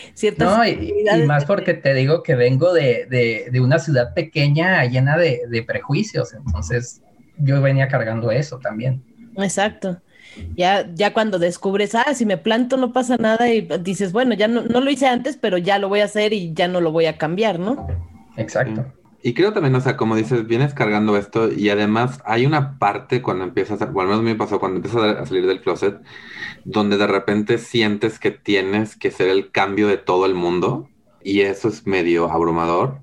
<laughs> ciertas... No, y, y más porque te digo que vengo de, de, de una ciudad pequeña llena de, de prejuicios, entonces yo venía cargando eso también. Exacto. Ya, ya cuando descubres, ah, si me planto no pasa nada y dices, bueno, ya no, no lo hice antes, pero ya lo voy a hacer y ya no lo voy a cambiar, ¿no? Exacto. Y creo también, o sea, como dices, vienes cargando esto y además hay una parte cuando empiezas, a, bueno, al menos me pasó cuando empiezas a salir del closet, donde de repente sientes que tienes que ser el cambio de todo el mundo y eso es medio abrumador.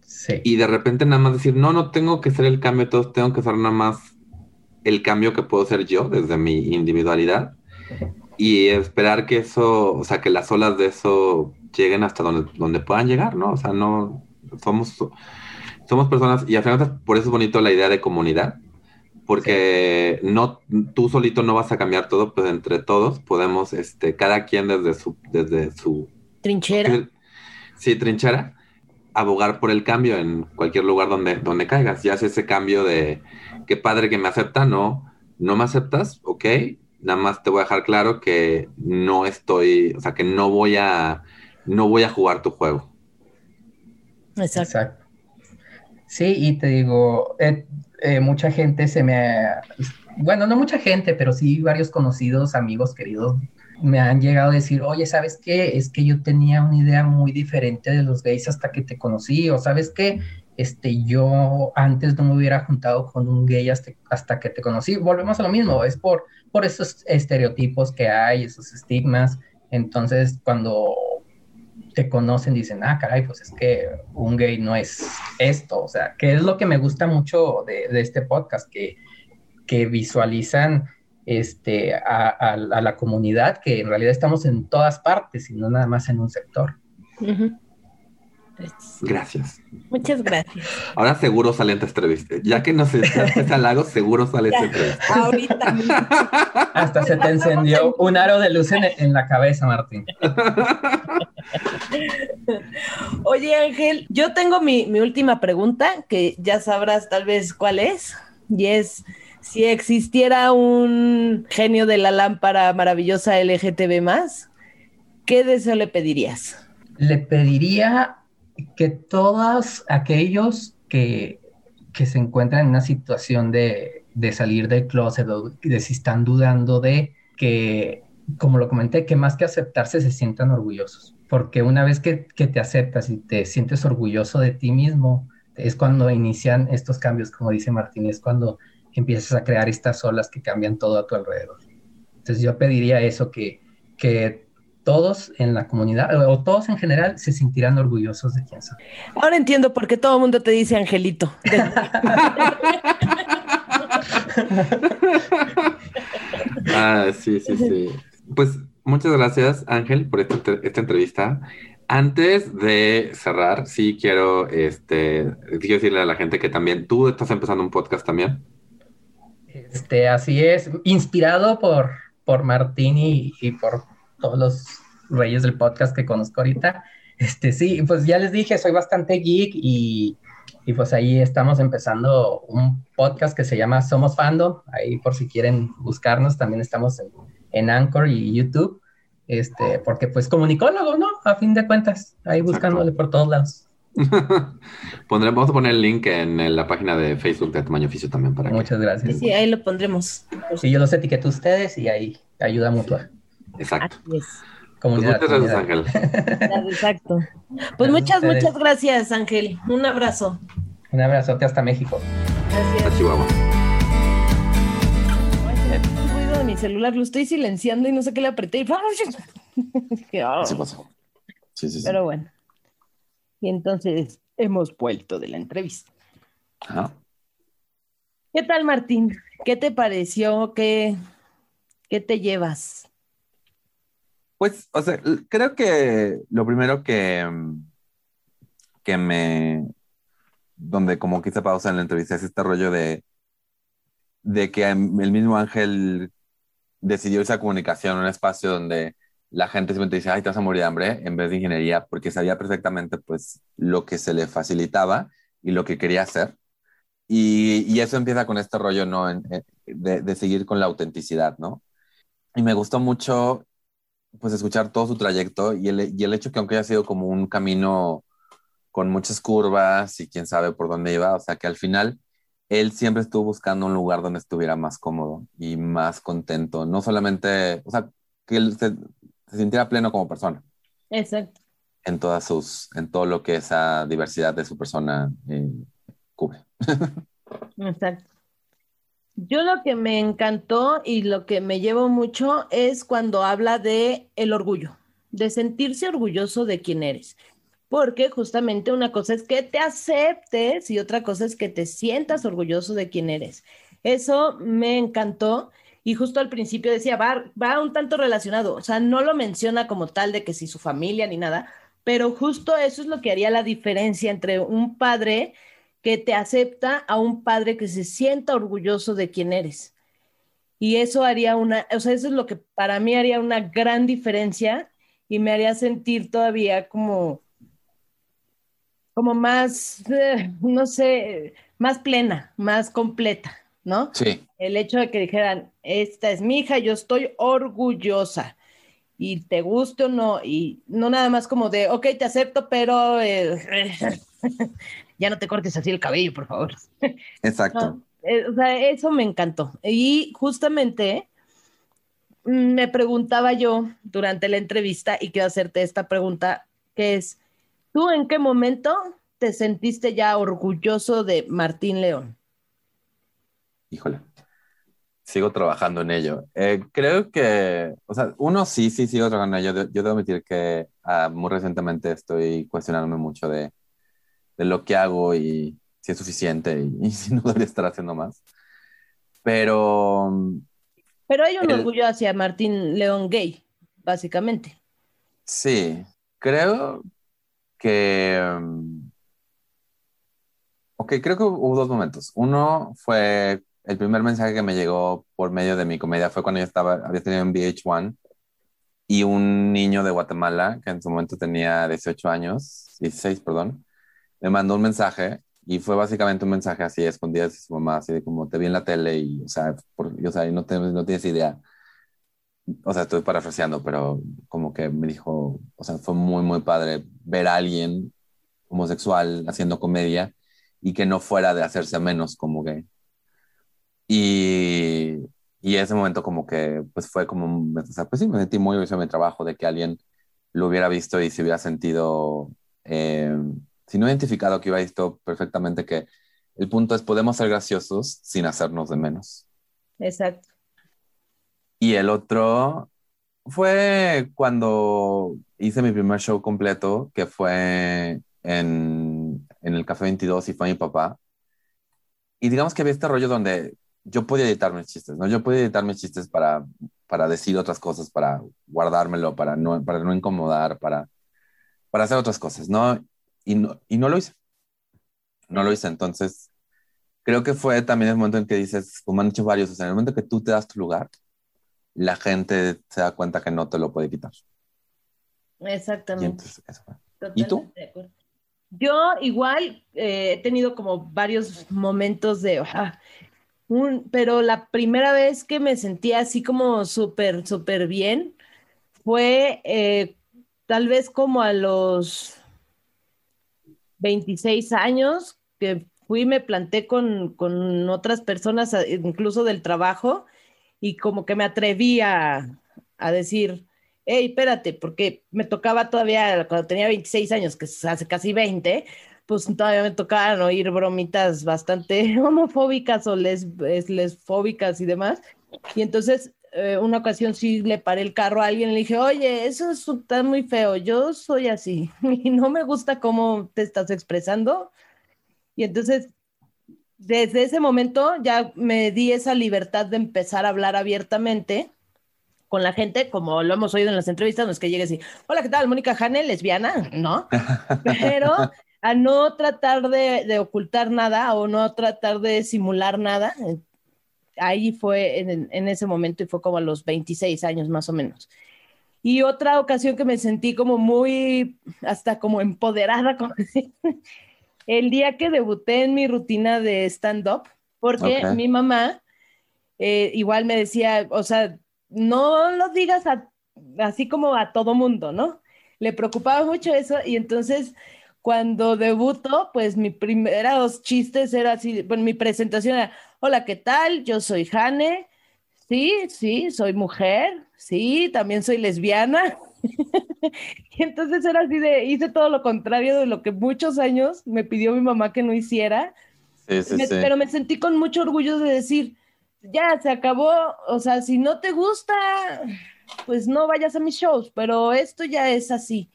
Sí. Y de repente nada más decir, no, no tengo que ser el cambio de todos, tengo que ser nada más el cambio que puedo ser yo desde mi individualidad y esperar que eso, o sea, que las olas de eso lleguen hasta donde, donde puedan llegar, ¿no? O sea, no somos, somos personas y al final por eso es bonito la idea de comunidad, porque sí. no, tú solito no vas a cambiar todo, pues entre todos podemos, este, cada quien desde su, desde su trinchera. Sí, trinchera abogar por el cambio en cualquier lugar donde, donde caigas. Ya es ese cambio de qué padre que me acepta, no, no me aceptas, ok, nada más te voy a dejar claro que no estoy, o sea, que no voy a, no voy a jugar tu juego. Exacto. Exacto. Sí, y te digo, eh, eh, mucha gente se me, bueno, no mucha gente, pero sí varios conocidos, amigos, queridos, me han llegado a decir, oye, ¿sabes qué? Es que yo tenía una idea muy diferente de los gays hasta que te conocí, o ¿sabes qué? Este, yo antes no me hubiera juntado con un gay hasta, hasta que te conocí. Volvemos a lo mismo, es por, por esos estereotipos que hay, esos estigmas. Entonces, cuando conocen, dicen, ah, caray, pues es que un gay no es esto. O sea, que es lo que me gusta mucho de, este podcast, que, que visualizan este, a, a, a, la comunidad, que en realidad estamos en todas partes y no nada más en un sector. Uh. Gracias. Muchas gracias. Ahora seguro sale esta entrevista. Ya que nos <laughs> echaste al lago, seguro sale esta entrevista. Ahorita. <laughs> Hasta se te encendió un aro de luz en, en la cabeza, Martín. <laughs> Oye, Ángel, yo tengo mi, mi última pregunta, que ya sabrás tal vez cuál es, y es si existiera un genio de la lámpara maravillosa LGTB ¿qué deseo le pedirías? Le pediría que todos aquellos que, que se encuentran en una situación de, de, salir del closet o de si están dudando de que, como lo comenté, que más que aceptarse se sientan orgullosos. Porque una vez que, que te aceptas y te sientes orgulloso de ti mismo, es cuando inician estos cambios, como dice Martín, es cuando empiezas a crear estas olas que cambian todo a tu alrededor. Entonces yo pediría eso, que, que todos en la comunidad o todos en general se sentirán orgullosos de quién son. Ahora entiendo por qué todo el mundo te dice Angelito. <laughs> ah, sí, sí, sí. Pues muchas gracias, Ángel, por esta, esta entrevista. Antes de cerrar, sí quiero, este, quiero decirle a la gente que también tú estás empezando un podcast también. Este, así es, inspirado por, por Martín y, y, por todos los reyes del podcast que conozco ahorita. Este, sí, pues ya les dije, soy bastante geek y, y pues ahí estamos empezando un podcast que se llama Somos Fandom. Ahí por si quieren buscarnos, también estamos en, en Anchor y YouTube. Este, porque pues comunicólogo, ¿no? A fin de cuentas, ahí buscándole por todos lados. <laughs> Pondremos, vamos a poner el link en la página de Facebook de Tamaño Oficio también para Muchas que... gracias. Sí, ahí lo pondremos. Sí, yo los etiqueto a ustedes y ahí ayuda mutua. Exacto. Comunidad, pues muchas comunidad. gracias, Ángel. Exacto. Pues muchas, muchas gracias, Ángel. Un abrazo. Un abrazote hasta México. Gracias. Hasta Chihuahua. Ruido mi celular, lo estoy silenciando y no sé qué le apreté y. <laughs> Sí pasó. Sí, sí, sí. Pero bueno. Y entonces hemos vuelto de la entrevista. Ajá. ¿Qué tal, Martín? ¿Qué te pareció? ¿Qué, qué te llevas? Pues, o sea, creo que lo primero que, mm, que me, donde como quise pausa en la entrevista es este rollo de, de que el mismo Ángel decidió esa comunicación, un espacio donde la gente simplemente dice, ay, te vas a morir de hambre, en vez de ingeniería, porque sabía perfectamente, pues, lo que se le facilitaba y lo que quería hacer. Y, y eso empieza con este rollo, ¿no? En- en- de, de seguir con la autenticidad, ¿no? Y me gustó mucho pues escuchar todo su trayecto y el, y el hecho que aunque haya sido como un camino con muchas curvas y quién sabe por dónde iba, o sea que al final él siempre estuvo buscando un lugar donde estuviera más cómodo y más contento, no solamente, o sea, que él se, se sintiera pleno como persona Exacto. en todas sus, en todo lo que esa diversidad de su persona eh, cubre. <laughs> Exacto. Yo lo que me encantó y lo que me llevo mucho es cuando habla de el orgullo, de sentirse orgulloso de quién eres. Porque justamente una cosa es que te aceptes y otra cosa es que te sientas orgulloso de quién eres. Eso me encantó y justo al principio decía, va, va un tanto relacionado, o sea, no lo menciona como tal de que si su familia ni nada, pero justo eso es lo que haría la diferencia entre un padre que te acepta a un padre que se sienta orgulloso de quién eres. Y eso haría una, o sea, eso es lo que para mí haría una gran diferencia y me haría sentir todavía como, como más, eh, no sé, más plena, más completa, ¿no? Sí, El hecho de que dijeran, esta es mi hija, yo estoy orgullosa. Y te guste o no, y no nada más como de, ok, te acepto, pero eh, <laughs> <laughs> ya no te cortes así el cabello, por favor. <laughs> exacto. No, eh, o sea, eso me encantó. Y justamente mm, me preguntaba yo durante la entrevista, y quiero hacerte esta pregunta, que es, ¿tú en qué momento te sentiste ya orgulloso de Martín León? Híjole. Sigo trabajando en ello. Eh, creo que, o sea, uno sí, sí, sigo trabajando en ello. Yo, yo debo admitir que ah, muy recientemente estoy cuestionándome mucho de, de lo que hago y si es suficiente y, <laughs> y si no debería estar haciendo más. Pero Pero hay un El- orgullo hacia Martín León gay, básicamente. sí, creo que... mm, Ok, creo que hubo dos momentos. Uno fue el primer mensaje que me llegó por medio de mi comedia, fue cuando yo estaba, había tenido en VH1 y un niño de Guatemala, que en su momento tenía 18 años, 16, perdón, me mandó un mensaje y fue básicamente un mensaje así, escondido de su mamá, así de como te vi en la tele y, o sea, por- y, o sea, y no, te- no tienes idea. O sea, estoy parafraseando, pero como que me dijo, o sea, fue muy, muy padre ver a alguien homosexual haciendo comedia y que no fuera de hacerse menos como gay. Y, y ese momento como que, pues fue como, o sea, pues sí, me sentí muy orgulloso de mi trabajo, de que alguien lo hubiera visto y se hubiera sentido, eh, si no identificado, que hubiera visto perfectamente que el punto es, podemos ser graciosos sin hacernos de menos. Exacto. Y el otro fue cuando hice mi primer show completo, que fue en, en el Café 22 y fue mi papá. Y digamos que había este rollo donde yo podía editar mis chistes, ¿no? Yo podía editar mis chistes para, para decir otras cosas, para guardármelo, para no, para no incomodar, para, para hacer otras cosas, ¿no? Y no, y no lo hice. No lo hice. Entonces, creo que fue también el momento en que dices, como han dicho varios, o sea, en el momento que tú te das tu lugar, la gente se da cuenta que no te lo puede quitar. Y Exactamente. entonces, eso fue. ¿Y tú? Yo igual eh, he tenido como varios momentos de, ah, un, pero la primera vez que me sentí así como súper, súper bien fue eh, tal vez como a los 26 años que fui me planté con, con otras personas, a- incluso del trabajo, y como que me atreví a, decir, hey, espérate, porque me tocaba todavía cuando tenía 26 años, que es hace casi 20, pues todavía me tocaban oír bromitas bastante <laughs> homofóbicas o les, es- lesfóbicas y demás. Y entonces eh, una ocasión sí le paré el carro a alguien y le dije, oye, eso está muy feo, yo soy así <laughs> y no me gusta cómo te estás expresando. Y entonces, desde ese momento ya me di esa libertad de empezar a hablar abiertamente con la gente, como lo hemos oído en las entrevistas, no es que llegues y, hola, ¿qué tal? Mónica Jane, lesbiana, ¿no? <laughs> Pero a no tratar de, de, ocultar nada o no tratar de simular nada, ahí fue en, en, ese momento y fue como a los 26 años más o menos. Y otra ocasión que me sentí como muy, hasta como empoderada, como <laughs> el día que debuté en mi rutina de stand-up, porque okay. mi mamá eh, igual me decía, o sea, no lo digas a, así como a todo mundo, ¿no? Le preocupaba mucho eso y entonces cuando debuto, pues mi primeros chistes era así, bueno, mi presentación era, hola, ¿qué tal? Yo soy Jane, sí, sí, soy mujer, sí, también soy lesbiana. <laughs> y entonces era así de, hice todo lo contrario de lo que muchos años me pidió mi mamá que no hiciera, sí, sí, me, sí. pero me sentí con mucho orgullo de decir, ya, se acabó, o sea, si no te gusta, pues no vayas a mis shows, pero esto ya es así.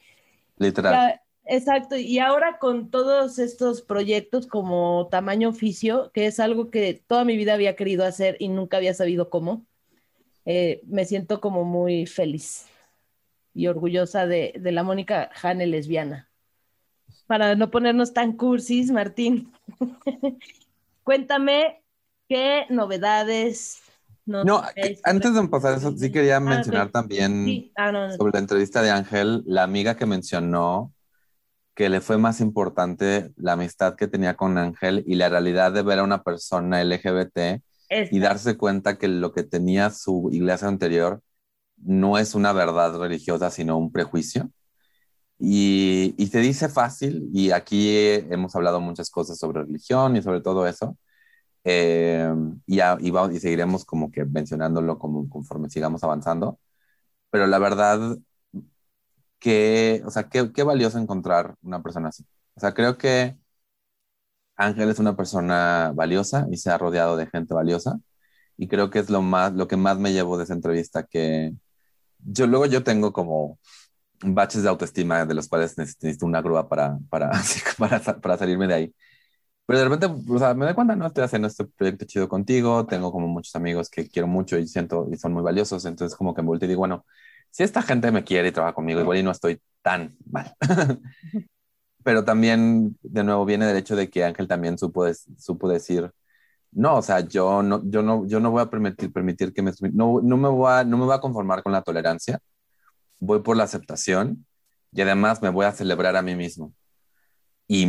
Literal. Exacto, y ahora con todos estos proyectos como tamaño oficio, que es algo que toda mi vida había querido hacer y nunca había sabido cómo, eh, me siento como muy feliz y orgullosa de, de la Mónica Jane lesbiana. Para no ponernos tan cursis, Martín, <laughs> cuéntame qué novedades. No, no antes de empezar eso, sí quería mencionar ah, okay. también sí. ah, no, no. sobre la entrevista de Ángel, la amiga que mencionó que le fue más importante la amistad que tenía con Ángel y la realidad de ver a una persona LGBT Esta. y darse cuenta que lo que tenía su iglesia anterior no es una verdad religiosa, sino un prejuicio. Y, y se dice fácil, y aquí hemos hablado muchas cosas sobre religión y sobre todo eso, eh, y, a, y, vamos, y, seguiremos como que mencionándolo como, conforme sigamos avanzando, pero la verdad que, o sea, qué, qué valioso encontrar una persona así. O sea, creo que Ángel es una persona valiosa y se ha rodeado de gente valiosa. Y creo que es lo, más, lo que más me llevo de esa entrevista, que yo luego yo tengo como baches de autoestima de los cuales necesito una grúa para, para, <laughs> para, para salirme de ahí. Pero de repente, o sea, me doy cuenta, no, estoy haciendo este proyecto chido contigo, tengo como muchos amigos que quiero mucho y siento y son muy valiosos, entonces como que me volteo y digo, bueno, si esta gente me quiere y trabaja conmigo, igual y no estoy tan mal. <laughs> Pero también, de nuevo, viene del hecho de que Ángel también supo, supo decir, no, o sea, yo no, yo no, yo no voy a permitir, permitir que me, no, no, me voy a, no me voy a conformar con la tolerancia, voy por la aceptación y además me voy a celebrar a mí mismo. Y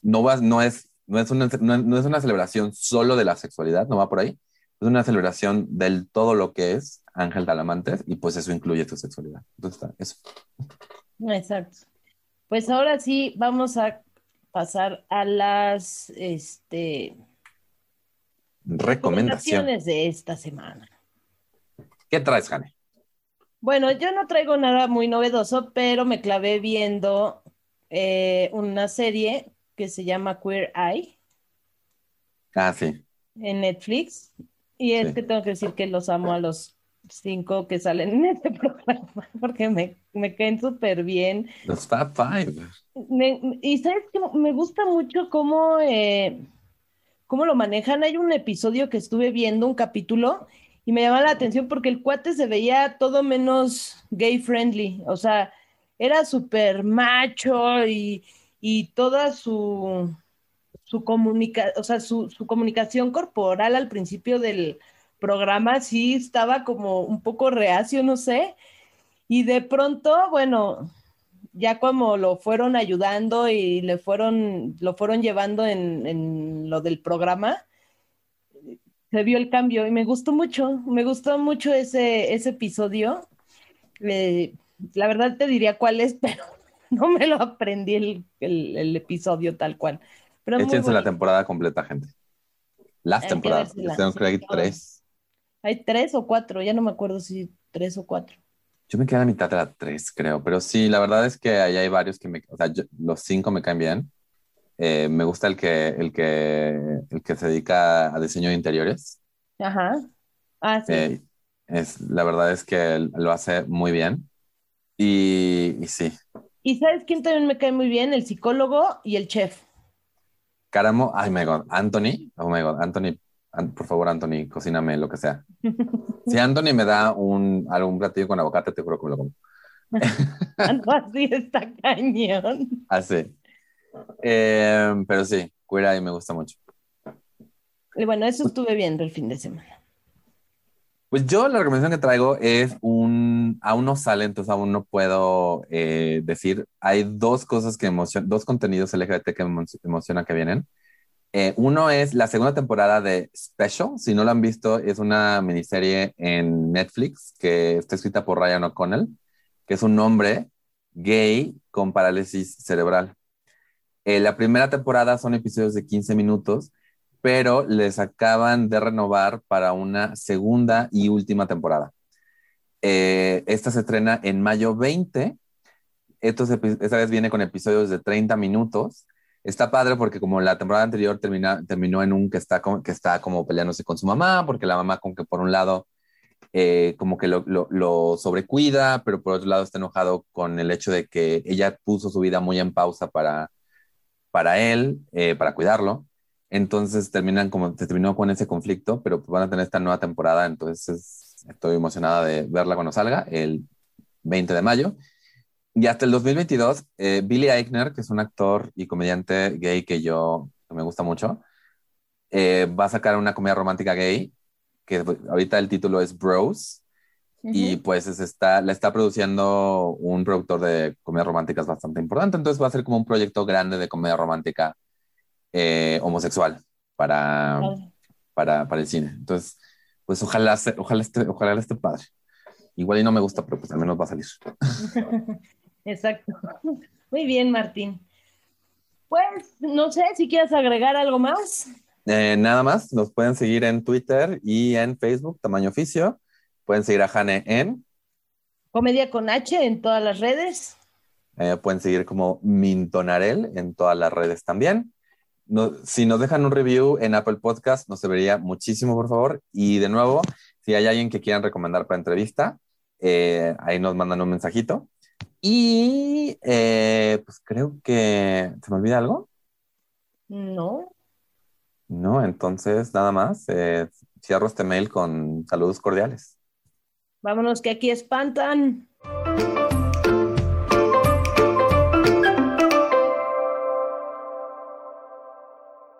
no, va, no, es, no, es una, no, no es una celebración solo de la sexualidad, no va por ahí, es una celebración del todo lo que es Ángel Talamantes y pues eso incluye tu sexualidad. Entonces está, eso. Exacto. Pues ahora sí vamos a pasar a las este, recomendaciones de esta semana. ¿Qué traes, Jane? Bueno, yo no traigo nada muy novedoso, pero me clavé viendo eh, una serie que se llama Queer Eye. Ah, sí. En Netflix. Y es sí. que tengo que decir que los amo a los cinco que salen en este <laughs> programa, porque me, me caen súper bien. Los Fab Five. Me, y sabes que me gusta mucho cómo, eh, cómo lo manejan. Hay un episodio que estuve viendo, un capítulo, y me llamaba la atención porque el cuate se veía todo menos gay friendly. O sea, era súper macho y, y toda su, su, comunica o sea, su, su comunicación corporal al principio del programa sí estaba como un poco reacio, no sé, y de pronto, bueno, ya como lo fueron ayudando y le fueron, lo fueron llevando en, en lo del programa, se vio el cambio y me gustó mucho, me gustó mucho ese, ese episodio. Eh, la verdad te diría cuál es, <laughs> pero no me lo aprendí el, el, el episodio tal cual. Pero Échense la temporada completa, gente. Las hay temporadas. Tengo que hay tres. Hay tres o cuatro, ya no me acuerdo si tres o cuatro. Yo me quedé a la mitad de la tres, creo, pero sí, la verdad es que ahí hay varios que me, o sea, yo, los cinco me caen bien. Eh, me gusta el que, el que, el que se dedica a diseño de interiores. Ajá. Ah, sí. Eh, Es, la verdad es que lo hace muy bien. Y, y sí. ¿Y sabes quién también me cae muy bien? El psicólogo y el chef. Caramo, ay, my God, Anthony, oh my God, Anthony, por favor, Anthony, cocíname lo que sea. <laughs> Si Anthony me da un, algún platillo con aguacate, te juro que me lo como. <laughs> así está cañón. Así. Eh, pero sí, Queer Eye me gusta mucho. Y bueno, eso estuve viendo el fin de semana. Pues yo la recomendación que traigo es un, aún no sale, entonces aún no puedo eh, decir, hay dos cosas que emocionan, dos contenidos LGBT que me emociona que vienen. Eh, uno es la segunda temporada de Special, si no lo han visto, es una miniserie en Netflix que está escrita por Ryan O'Connell, que es un hombre gay con parálisis cerebral. Eh, la primera temporada son episodios de 15 minutos pero les acaban de renovar para una segunda y última temporada. Eh, esta se estrena en mayo 20. esta vez viene con episodios de 30 minutos. Está padre porque como la temporada anterior termina, terminó en un que está, como, que está como peleándose con su mamá, porque la mamá como que por un lado eh, como que lo, lo, sobrecuida, pero por otro lado está enojado con el hecho de que ella puso su vida muy en pausa para, para él, eh, para cuidarlo. Entonces terminan como, se terminó con ese conflicto, pero van a tener esta nueva temporada, entonces estoy emocionada de verla cuando salga, el 20 de mayo. Y hasta el 2022, eh, Billy Eichner, que es un actor y comediante gay que yo que me gusta mucho, eh, va a sacar una comedia romántica gay, que ahorita el título es Bros, y pues está, la está produciendo un productor de comedias románticas bastante importante, entonces va a ser como un proyecto grande de comedia romántica eh, homosexual para, para, para, el cine. Entonces, pues ojalá, ojalá, esté, ojalá esté padre. Igual y no me gusta, pero pues al menos va a salir. <laughs> Exacto. Muy bien, Martín. Pues no sé si quieres agregar algo más. Eh, nada más, nos pueden seguir en Twitter y en Facebook, Tamaño Oficio. Pueden seguir a Jane en Comedia con H en todas las redes. Eh, pueden seguir como Mintonarel en todas las redes también si nos dejan un review en Apple Podcast, nos debería muchísimo, por favor. Y de nuevo, si hay alguien que quieran recomendar para entrevista, eh, ahí nos mandan un mensajito. Y eh, pues creo que... ¿Se me olvida algo? No. No, entonces nada más. Eh, cierro este mail con saludos cordiales. Vámonos, que aquí espantan.